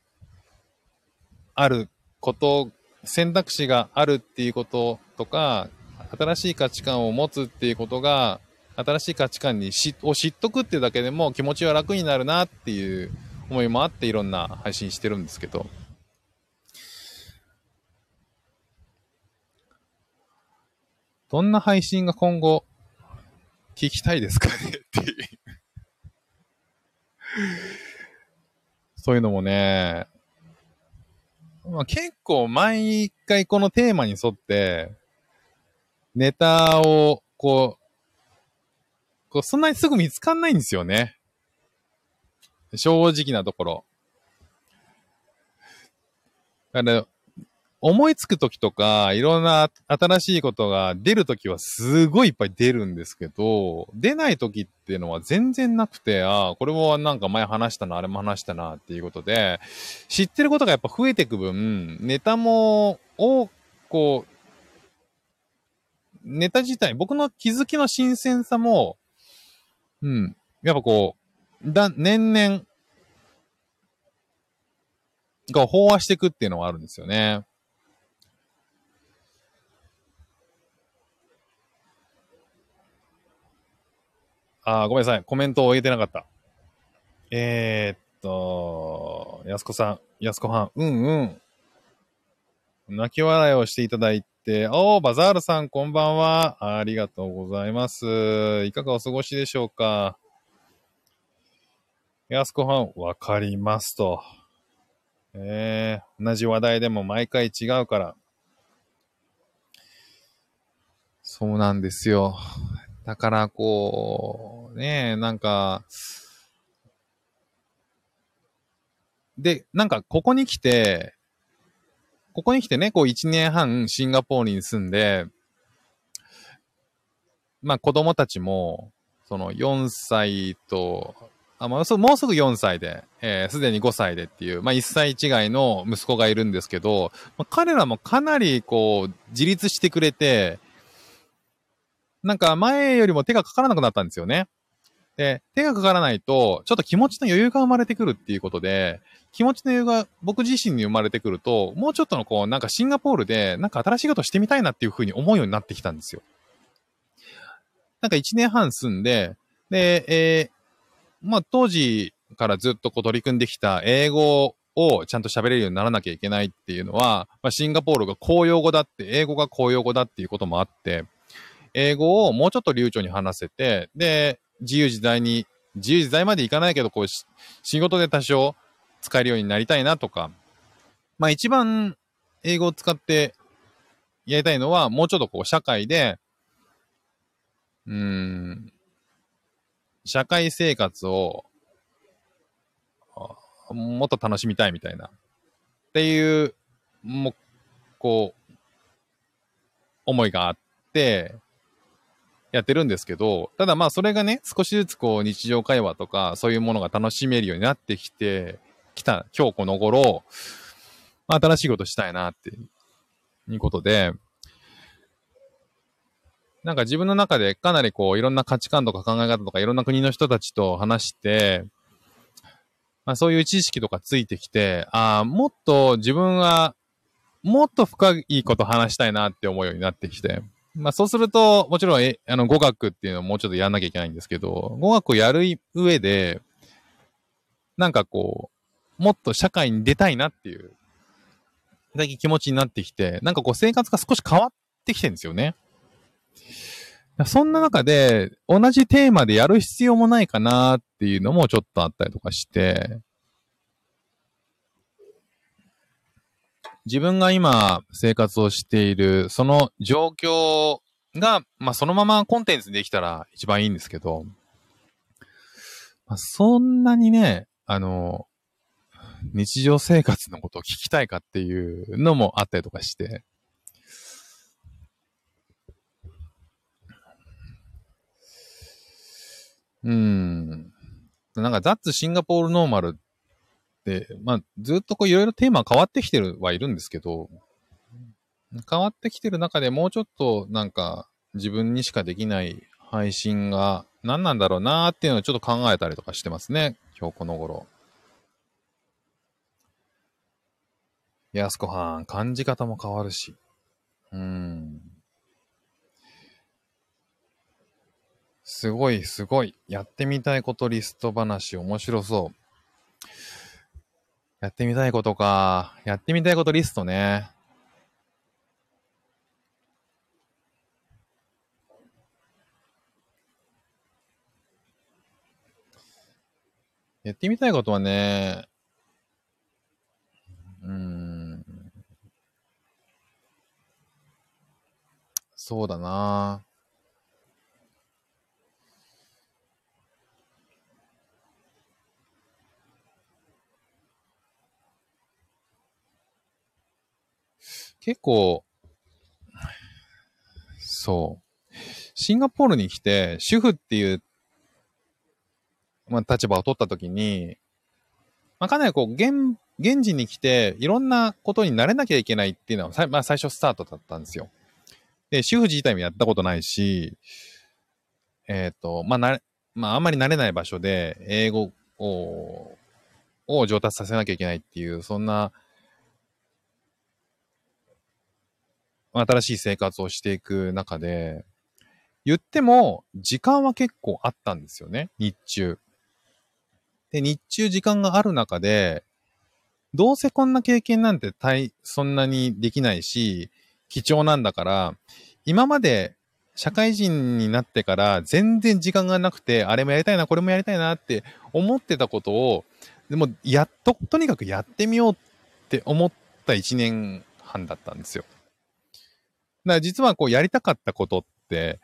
S1: あること、選択肢があるっていうこととか、新しい価値観を持つっていうことが、新しい価値観にしを知っとくっていうだけでも気持ちは楽になるなっていう思いもあっていろんな配信してるんですけど。どんな配信が今後聞きたいですかね？っていうそういうのもね、まあ、結構毎回このテーマに沿って、ネタを、こう、こうそんなにすぐ見つかんないんですよね。正直なところ。だから、思いつくときとか、いろんな新しいことが出るときはすごいいっぱい出るんですけど、出ないときっていうのは全然なくて、ああ、これもなんか前話したな、あれも話したなっていうことで、知ってることがやっぱ増えていく分、ネタも、を、こう、ネタ自体、僕の気づきの新鮮さも、うん、やっぱこう、だ、年々、が飽和していくっていうのはあるんですよね。あ、ごめんなさい。コメントを言えてなかった。えー、っと、やすこさん、やすこはん、うんうん。泣き笑いをしていただいて、おー、バザールさん、こんばんは。ありがとうございます。いかがお過ごしでしょうか。やすこはん、わかりますと。えー、同じ話題でも毎回違うから。そうなんですよ。だから、こう、ねなんか、で、なんか、ここに来て、ここに来てね、こう、1年半シンガポールに住んで、まあ、子供たちも、その4歳と、あ、まあ、もうすぐ4歳で、えー、すでに5歳でっていう、まあ、1歳違いの息子がいるんですけど、まあ、彼らもかなり、こう、自立してくれて、なんか前よりも手がかからなくなったんですよね。で、手がかからないと、ちょっと気持ちの余裕が生まれてくるっていうことで、気持ちの余裕が僕自身に生まれてくると、もうちょっとのこう、なんかシンガポールで、なんか新しいことしてみたいなっていうふうに思うようになってきたんですよ。なんか1年半住んで、で、えー、まあ当時からずっとこう取り組んできた英語をちゃんと喋れるようにならなきゃいけないっていうのは、まあ、シンガポールが公用語だって、英語が公用語だっていうこともあって、英語をもうちょっと流暢に話せて、で、自由自在に、自由自在までいかないけど、こう、仕事で多少使えるようになりたいなとか、まあ一番英語を使ってやりたいのは、もうちょっとこう、社会で、うん、社会生活を、もっと楽しみたいみたいな。っていう、もう、こう、思いがあって、やってるんですけど、ただまあそれがね、少しずつこう日常会話とかそういうものが楽しめるようになってきて、きた今日この頃、まあ、新しいことしたいなっていうことで、なんか自分の中でかなりこう、いろんな価値観とか考え方とかいろんな国の人たちと話して、まあそういう知識とかついてきて、ああ、もっと自分は、もっと深いこと話したいなって思うようになってきて。まあそうすると、もちろん、え、あの、語学っていうのをもうちょっとやんなきゃいけないんですけど、語学をやる上で、なんかこう、もっと社会に出たいなっていう、だけ気持ちになってきて、なんかこう生活が少し変わってきてるんですよね。そんな中で、同じテーマでやる必要もないかなっていうのもちょっとあったりとかして、自分が今生活をしている、その状況が、まあそのままコンテンツにできたら一番いいんですけど、まあ、そんなにね、あの、日常生活のことを聞きたいかっていうのもあったりとかして、うん。なんか、ザッツシンガポールノーマルっ、まあ、ずっとこういろいろテーマ変わってきてるはいるんですけど、変わってきてる中でもうちょっとなんか自分にしかできない配信が何なんだろうなーっていうのをちょっと考えたりとかしてますね。今日この頃。やすこはん、感じ方も変わるし。うん。すごい、すごい。やってみたいことリスト話、面白そう。やってみたいことか。やってみたいことリストね。やってみたいことはね、うん。そうだな。結構、そう。シンガポールに来て、主婦っていう、まあ、立場を取ったときに、まあ、かなりこう、現、現地に来て、いろんなことになれなきゃいけないっていうのは、まあ、最初スタートだったんですよ。で、主婦自体もやったことないし、えっ、ー、と、まあ、なれ、まあ、あんまり慣れない場所で、英語を、を上達させなきゃいけないっていう、そんな、新しい生活をしていく中で、言っても、時間は結構あったんですよね、日中。で、日中時間がある中で、どうせこんな経験なんて大、そんなにできないし、貴重なんだから、今まで社会人になってから全然時間がなくて、あれもやりたいな、これもやりたいなって思ってたことを、でも、やっと、とにかくやってみようって思った一年半だったんですよ。だから実はこうやりたかったことって、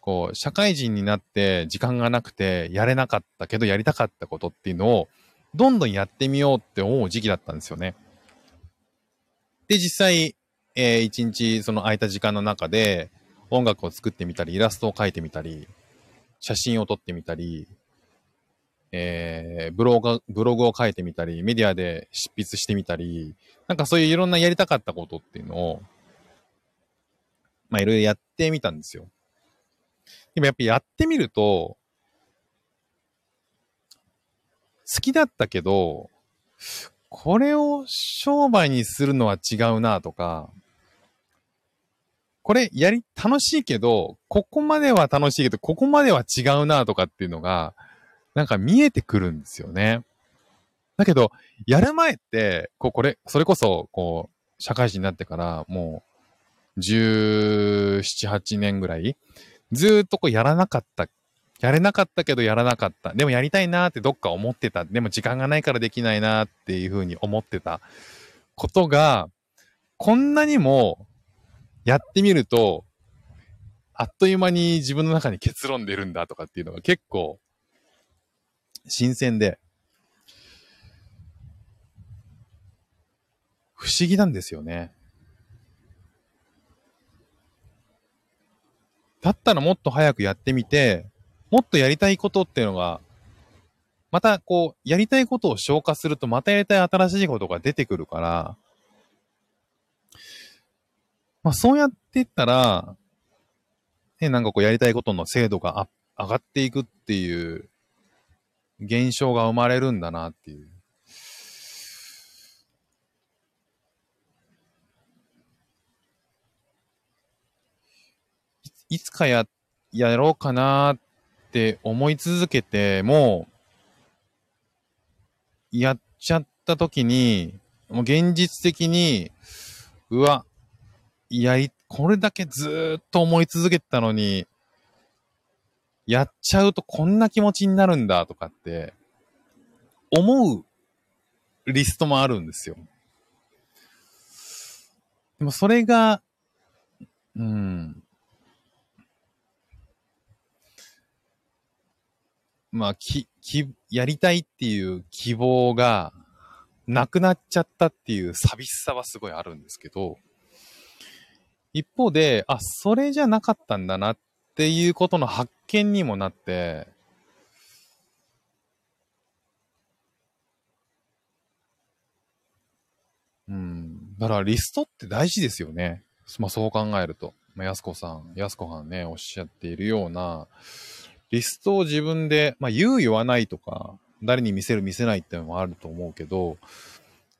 S1: こう、社会人になって時間がなくてやれなかったけどやりたかったことっていうのを、どんどんやってみようって思う時期だったんですよね。で、実際、えー、一日その空いた時間の中で音楽を作ってみたり、イラストを描いてみたり、写真を撮ってみたり、えー、ブログ、ブログを書いてみたり、メディアで執筆してみたり、なんかそういういろんなやりたかったことっていうのを、まあいろいろやってみたんですよ。でもやっぱやってみると、好きだったけど、これを商売にするのは違うなとか、これやり、楽しいけど、ここまでは楽しいけど、ここまでは違うなとかっていうのが、なんか見えてくるんですよね。だけど、やる前って、こう、これ、それこそ、こう、社会人になってから、もう、17、8年ぐらい、ずっとこうやらなかったやれなかったけどやらなかった。でもやりたいなってどっか思ってた。でも時間がないからできないなっていうふうに思ってたことが、こんなにもやってみると、あっという間に自分の中に結論出るんだとかっていうのが結構新鮮で、不思議なんですよね。だったらもっと早くやってみて、もっとやりたいことっていうのが、またこう、やりたいことを消化すると、またやりたい新しいことが出てくるから、まあそうやっていったら、ね、なんかこうやりたいことの精度が上がっていくっていう現象が生まれるんだなっていう。いつかや、やろうかなって思い続けても、やっちゃった時に、もう現実的に、うわ、やり、これだけずっと思い続けてたのに、やっちゃうとこんな気持ちになるんだとかって、思うリストもあるんですよ。でもそれが、うん。まあ、き、き、やりたいっていう希望がなくなっちゃったっていう寂しさはすごいあるんですけど、一方で、あ、それじゃなかったんだなっていうことの発見にもなって、うん。だからリストって大事ですよね。まあそう考えると。まあ、やすこさん、やすこさんね、おっしゃっているような、リストを自分で、まあ言う言わないとか、誰に見せる見せないってのもあると思うけど、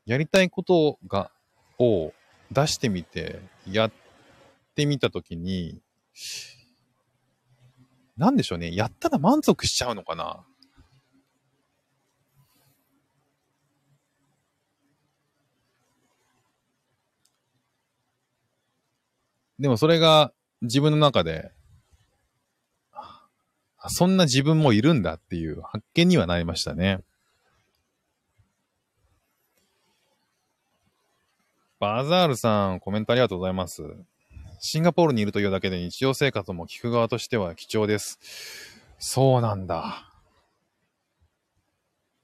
S1: やりたいことが、を出してみて、やってみたときに、なんでしょうね。やったら満足しちゃうのかなでもそれが自分の中で、そんな自分もいるんだっていう発見にはなりましたね。バザールさん、コメントありがとうございます。シンガポールにいるというだけで日常生活も聞く側としては貴重です。そうなんだ。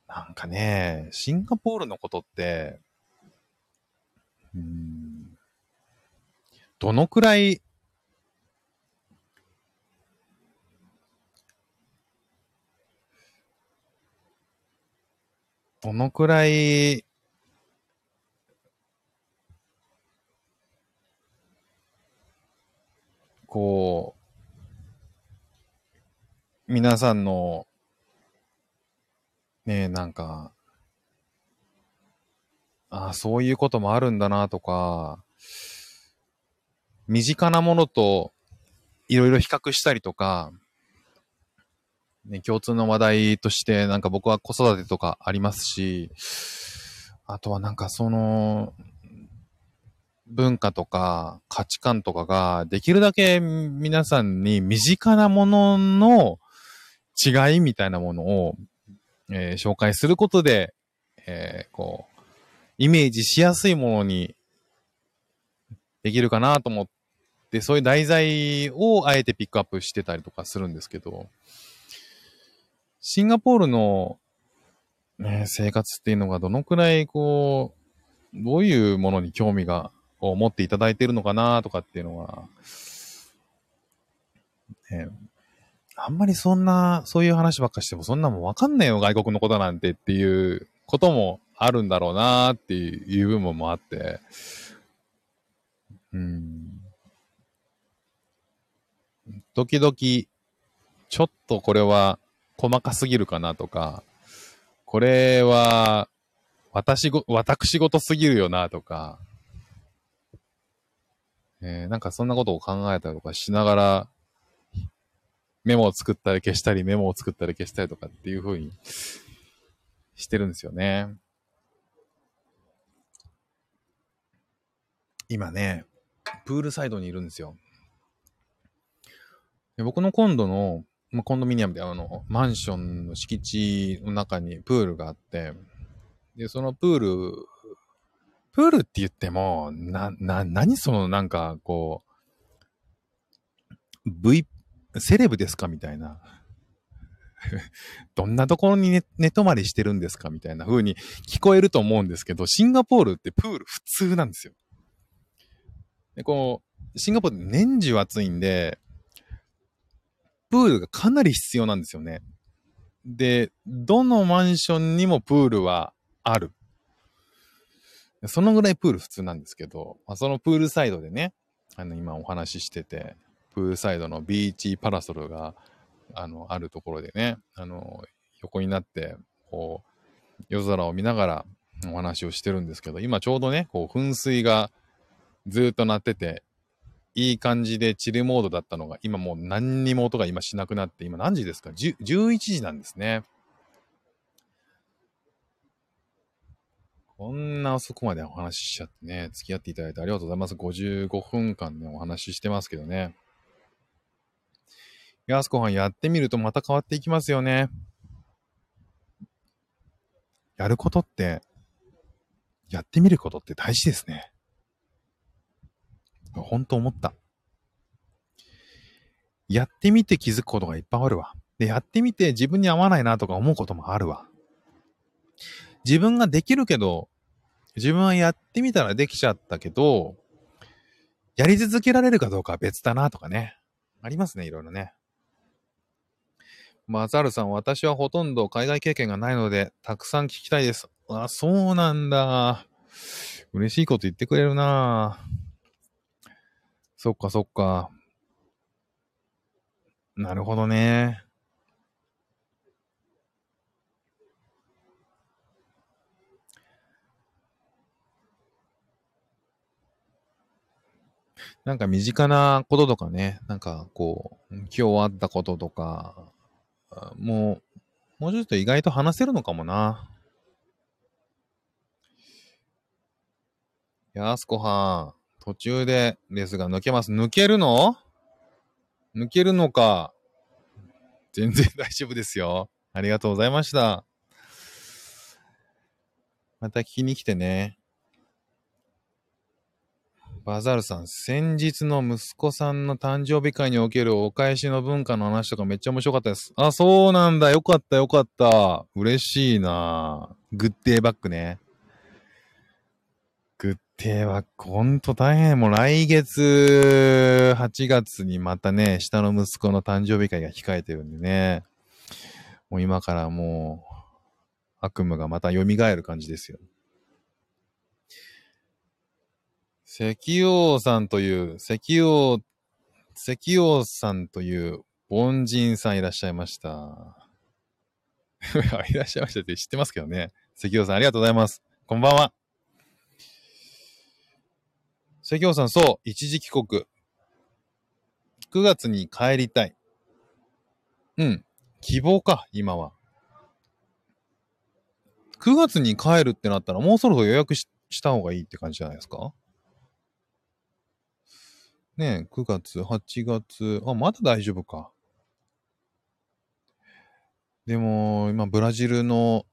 S1: なんかね、シンガポールのことって、うん、どのくらいどのくらい、こう、皆さんの、ねえ、なんか、ああ、そういうこともあるんだなとか、身近なものといろいろ比較したりとか、ね、共通の話題として、なんか僕は子育てとかありますし、あとはなんかその、文化とか価値観とかができるだけ皆さんに身近なものの違いみたいなものを、えー、紹介することで、えー、こう、イメージしやすいものにできるかなと思って、そういう題材をあえてピックアップしてたりとかするんですけど、シンガポールの、ね、生活っていうのがどのくらいこう、どういうものに興味が、を持っていただいているのかなとかっていうのは、ね、あんまりそんな、そういう話ばっかしてもそんなもんわかんないよ、外国のことなんてっていうこともあるんだろうなっていう部分もあって、うん。時々、ちょっとこれは細かすぎるかなとか、これは、私ご、私事すぎるよなとか、えー、なんかそんなことを考えたりとかしながら、メモを作ったり消したり、メモを作ったり消したりとかっていう風にしてるんですよね。今ね、プールサイドにいるんですよ。僕の今度のまあ、コンドミニアムであの、マンションの敷地の中にプールがあって、で、そのプール、プールって言っても、な、な、何そのなんか、こう、V、セレブですかみたいな。どんなところに寝寝泊まりしてるんですかみたいな風に聞こえると思うんですけど、シンガポールってプール普通なんですよ。で、こう、シンガポール年中暑いんで、プールがかなり必要なんですよね。で、どのマンションにもプールはある。そのぐらいプール普通なんですけど、まあ、そのプールサイドでね、あの、今お話ししてて、プールサイドのビーチパラソルが、あの、あるところでね、あの、横になって、こう、夜空を見ながらお話をしてるんですけど、今ちょうどね、こう、噴水がずっと鳴ってて、いい感じでチルモードだったのが、今もう何にも音が今しなくなって、今何時ですか ?11 時なんですね。こんな遅くまでお話ししちゃってね、付き合っていただいてありがとうございます。55分間ね、お話ししてますけどね。やすこはんやってみるとまた変わっていきますよね。やることって、やってみることって大事ですね。本当思った。やってみて気づくことがいっぱいあるわ。で、やってみて自分に合わないなとか思うこともあるわ。自分ができるけど、自分はやってみたらできちゃったけど、やり続けられるかどうかは別だなとかね。ありますね、いろいろね。マザールさん、私はほとんど海外経験がないので、たくさん聞きたいです。あ、そうなんだ。嬉しいこと言ってくれるなそっかそっか。なるほどね。なんか身近なこととかね、なんかこう、今日あったこととか、もう、もうちょっと意外と話せるのかもな。やすこはん、途中でですが抜けます。抜けるの？抜けるのか。全然大丈夫ですよ。ありがとうございました。また聞きに来てね。バザールさん、先日の息子さんの誕生日会におけるお返しの文化の話とかめっちゃ面白かったです。あ、そうなんだ。よかったよかった。嬉しいなグッデーバックね。グッデーバック、ほんと大変。もう来月8月にまたね、下の息子の誕生日会が控えてるんでね。もう今からもう悪夢がまた蘇る感じですよ。石王さんという、石王、石王さんという凡人さんいらっしゃいました。いらっしゃいましたって知ってますけどね。石王さんありがとうございます。こんばんは。石王さん、そう、一時帰国。9月に帰りたい。うん。希望か、今は。9月に帰るってなったら、もうそろそろ予約した方がいいって感じじゃないですか？ねえ、9月、8月、あ、まだ大丈夫か。でも、今、ブラジルの、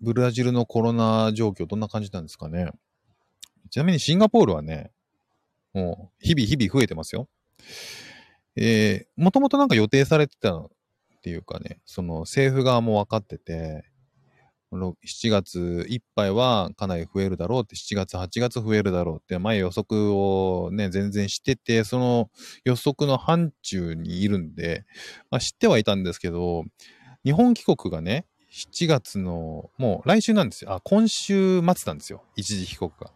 S1: ブラジルのコロナ状況どんな感じなんですかね？ちなみにシンガポールはね、もう、日々日々増えてますよ。えー、もともとなんか予定されてたっていうかね、その政府側も分かってて、7月いっぱいはかなり増えるだろうって、7月、8月増えるだろうって、前予測をね、全然知ってて、その予測の範疇にいるんで、まあ、知ってはいたんですけど、日本帰国がね、7月の、もう来週なんですよ。あ、今週末なんですよ。一時帰国が。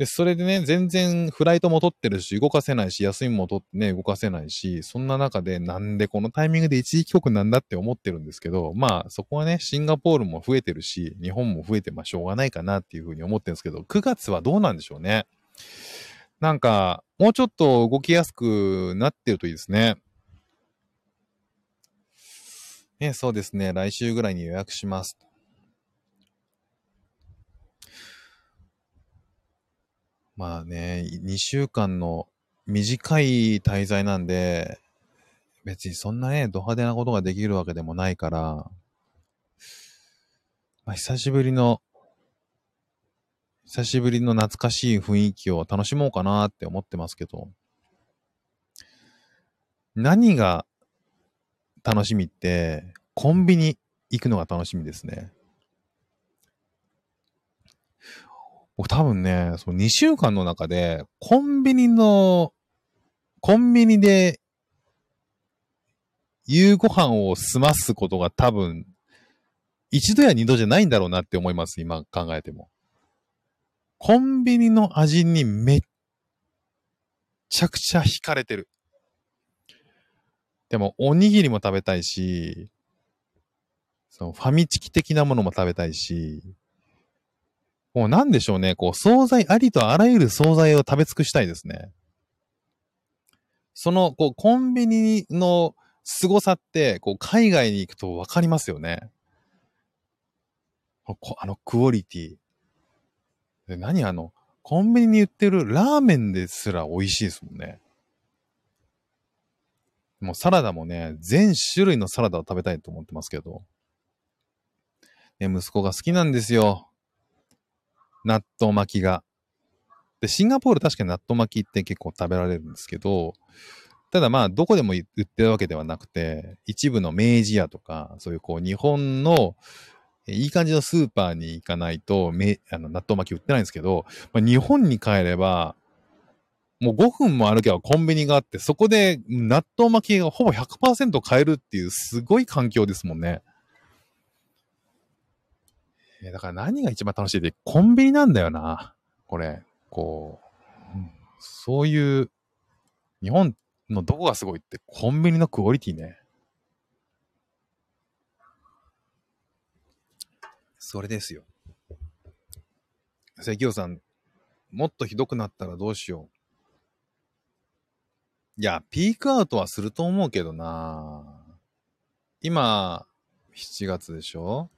S1: で、それでね、全然フライトも取ってるし、動かせないし、休みも取ってね、動かせないし、そんな中でなんでこのタイミングで一時帰国なんだって思ってるんですけど、まあそこはね、シンガポールも増えてるし、日本も増えてまあしょうがないかなっていうふうに思ってるんですけど、9月はどうなんでしょうね。なんか、もうちょっと動きやすくなってるといいですね。ね、そうですね。来週ぐらいに予約します。まあね、2週間の短い滞在なんで、別にそんなね、ド派手なことができるわけでもないから、まあ、久しぶりの、久しぶりの懐かしい雰囲気を楽しもうかなって思ってますけど、何が楽しみって、コンビニ行くのが楽しみですね。僕多分ね、その2週間の中で、コンビニの、コンビニで、夕ご飯を済ますことが多分、一度や二度じゃないんだろうなって思います、今考えても。コンビニの味にめっちゃくちゃ惹かれてる。でも、おにぎりも食べたいし、そのファミチキ的なものも食べたいし、もうなんでしょうね、こう、惣菜、ありとあらゆる惣菜を食べ尽くしたいですね。その、こう、コンビニの凄さって、こう、海外に行くとわかりますよね。あの、クオリティ。で何あの、コンビニに売ってるラーメンですら美味しいですもんね。もうサラダもね、全種類のサラダを食べたいと思ってますけど。ね、息子が好きなんですよ。納豆巻きが。で、シンガポール確かに納豆巻きって結構食べられるんですけど、ただまあ、どこでも売ってるわけではなくて、一部の明治屋とか、そういうこう、日本の、いい感じのスーパーに行かないと、めあの納豆巻き売ってないんですけど、まあ、日本に帰れば、もう5分も歩けばコンビニがあって、そこで納豆巻きがほぼ100%買えるっていうすごい環境ですもんね。だから何が一番楽しいって、コンビニなんだよな。これ、こう、うん、そういう、日本のどこがすごいって、コンビニのクオリティね。それですよ。関京さん、もっとひどくなったらどうしよう。いや、ピークアウトはすると思うけどな今、7月でしょ？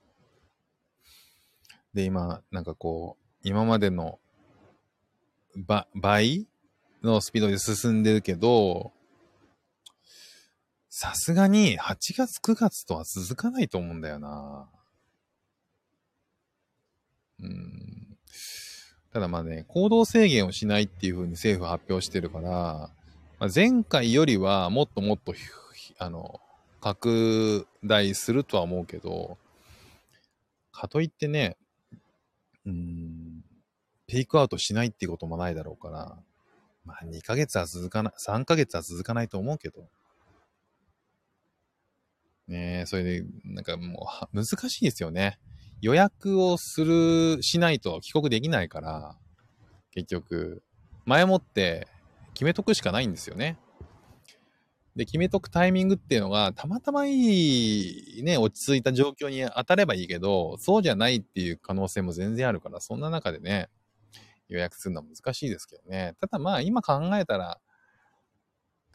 S1: で、今、なんかこう、今までの倍のスピードで進んでるけど、さすがに8月9月とは続かないと思うんだよな。うん。ただまあね、行動制限をしないっていうふうに政府発表してるから、まあ、前回よりはもっともっと、あの、拡大するとは思うけど、かといってね、うん、ピークアウトしないっていうこともないだろうから、まあ2ヶ月は続かない、3ヶ月は続かないと思うけど。ねえ、それで、なんかもう、難しいですよね。予約をする、しないと帰国できないから、結局、前もって決めとくしかないんですよね。で、決めとくタイミングっていうのが、たまたまいい、ね、落ち着いた状況に当たればいいけど、そうじゃないっていう可能性も全然あるから、そんな中でね、予約するのは難しいですけどね。ただまあ、今考えたら、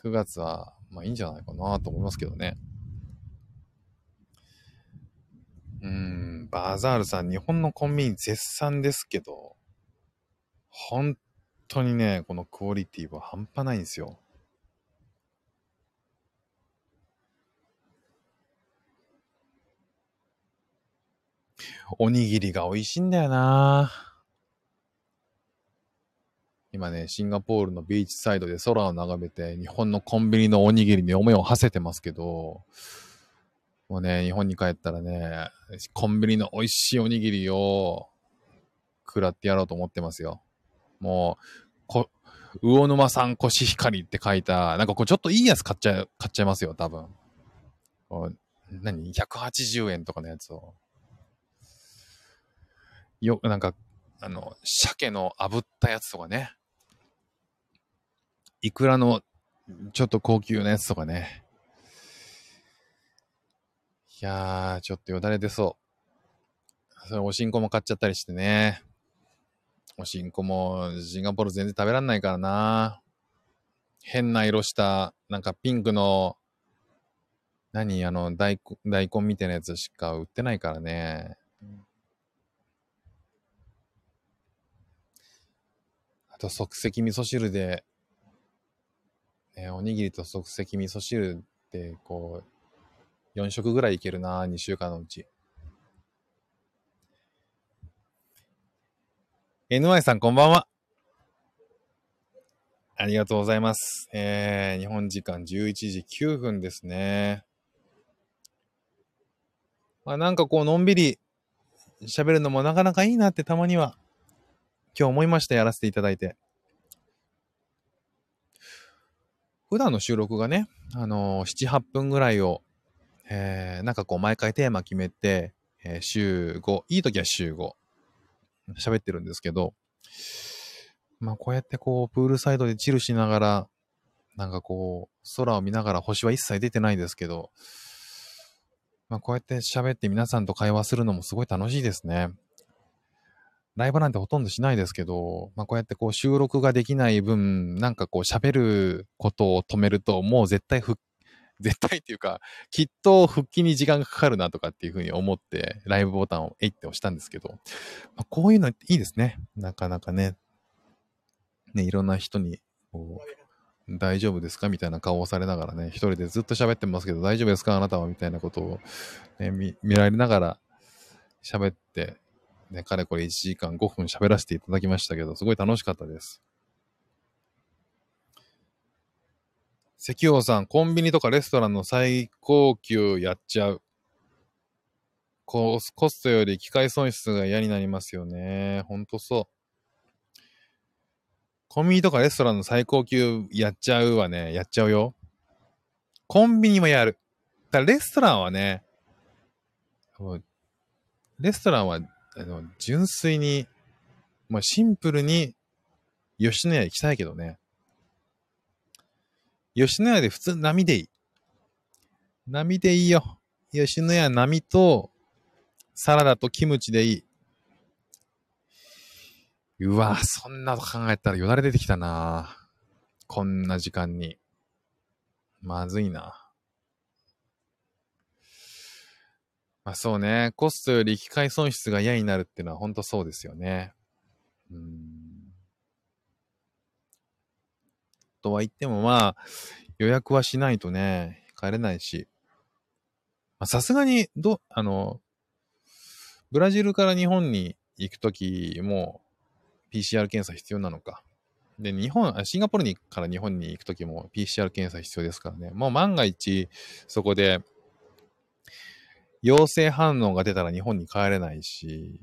S1: 9月は、まあいいんじゃないかなと思いますけどね。うん、バザールさん、日本のコンビニ絶賛ですけど、本当にね、このクオリティは半端ないんですよ。おにぎりが美味しいんだよな今ね、シンガポールのビーチサイドで空を眺めて、日本のコンビニのおにぎりに思いを馳せてますけど、もうね、日本に帰ったらね、コンビニの美味しいおにぎりを食らってやろうと思ってますよ。もう、魚沼産コシヒカリって書いた、なんかこうちょっといいやつ買っちゃ、買っちゃいますよ、多分。何 ?180 円とかのやつを。よ、なんか、あの、鮭の炙ったやつとかね。イクラのちょっと高級なやつとかね。いやー、ちょっとよだれ出そう。それおしんこも買っちゃったりしてね。おしんこもシンガポール全然食べらんないからな。変な色した、なんかピンクの、何あの大、大根みたいなやつしか売ってないからね。あと即席味噌汁で、ね、おにぎりと即席味噌汁ってこう、4食ぐらいいけるな、2週間のうち。NY さんこんばんは。ありがとうございます。えー、日本時間11時9分ですね。まあなんかこう、のんびり喋るのもなかなかいいなってたまには今日思いました、やらせていただいて。普段の収録がね、あのー、7、8分ぐらいを、えー、なんかこう、毎回テーマ決めて、えー、週5、いい時は週5、喋ってるんですけど、まあこうやってこう、プールサイドでチルしながら、なんかこう、空を見ながら星は一切出てないですけど、まあこうやって喋って皆さんと会話するのもすごい楽しいですね。ライブなんてほとんどしないですけど、まあこうやってこう収録ができない分、なんかこう喋ることを止めると、もう絶対復 絶対っていうか、きっと復帰に時間がかかるなとかっていうふうに思って、ライブボタンをえいって押したんですけど、まあ、こういうのいいですね。なかなかね。ね、いろんな人に、こう、大丈夫ですかみたいな顔をされながらね、一人でずっと喋ってますけど、大丈夫ですかあなたはみたいなことを、ね、見見られながら喋って、ね、かれこれ1時間5分喋らせていただきましたけど、すごい楽しかったです。石王さん、コンビニとかレストランの最高級やっちゃう。コスコストより機械損失が嫌になりますよね。ほんとそう。コンビニとかレストランの最高級やっちゃうはね、やっちゃうよ。コンビニもやる。だからレストランはね、レストランは、あの、純粋に、まあ、シンプルに、吉野家行きたいけどね。吉野家で普通波でいい。波でいいよ。吉野家波と、サラダとキムチでいい。うわそんなと考えたらよだれ出てきたなこんな時間に。まずいな。まあそうね。コストより機械損失が嫌になるっていうのは本当そうですよね。うん。とは言ってもまあ、予約はしないとね、帰れないし。さすがに、ど、あの、ブラジルから日本に行くときも PCR 検査必要なのか。で、日本、シンガポールにから日本に行くときも PCR 検査必要ですからね。もう万が一、そこで、陽性反応が出たら日本に帰れないし、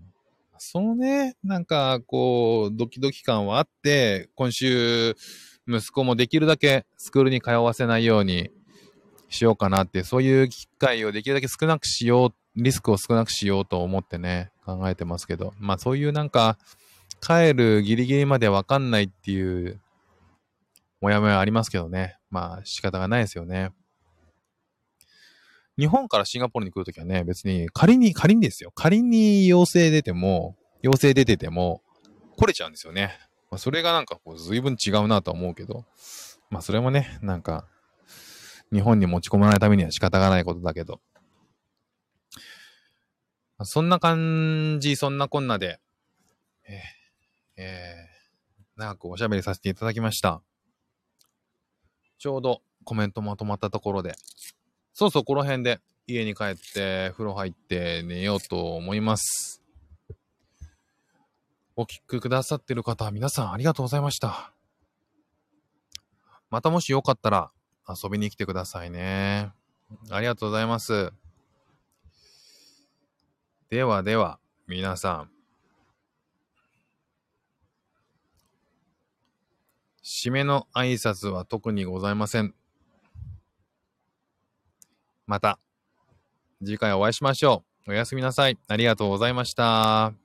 S1: そのね、なんか、こう、ドキドキ感はあって、今週、息子もできるだけスクールに通わせないようにしようかなって、そういう機会をできるだけ少なくしよう、リスクを少なくしようと思ってね、考えてますけど、まあそういうなんか、帰るギリギリまでわかんないっていう、もやもやありますけどね。まあ仕方がないですよね。日本からシンガポールに来るときはね、別に仮に、仮にですよ。仮に陽性出ても、陽性出てても、来れちゃうんですよね。まあ、それがなんかこう随分違うなとは思うけど、まあそれもね、なんか、日本に持ち込まないためには仕方がないことだけど、そんな感じ、そんなこんなで、えー、えー、長くおしゃべりさせていただきました。ちょうどコメントまとまったところで、そうそう、この辺で家に帰って風呂入って寝ようと思います。お聞きくださってる方、皆さんありがとうございました。またもしよかったら遊びに来てくださいね。ありがとうございます。ではでは、皆さん。締めの挨拶は特にございません。また、次回お会いしましょう。おやすみなさい。ありがとうございました。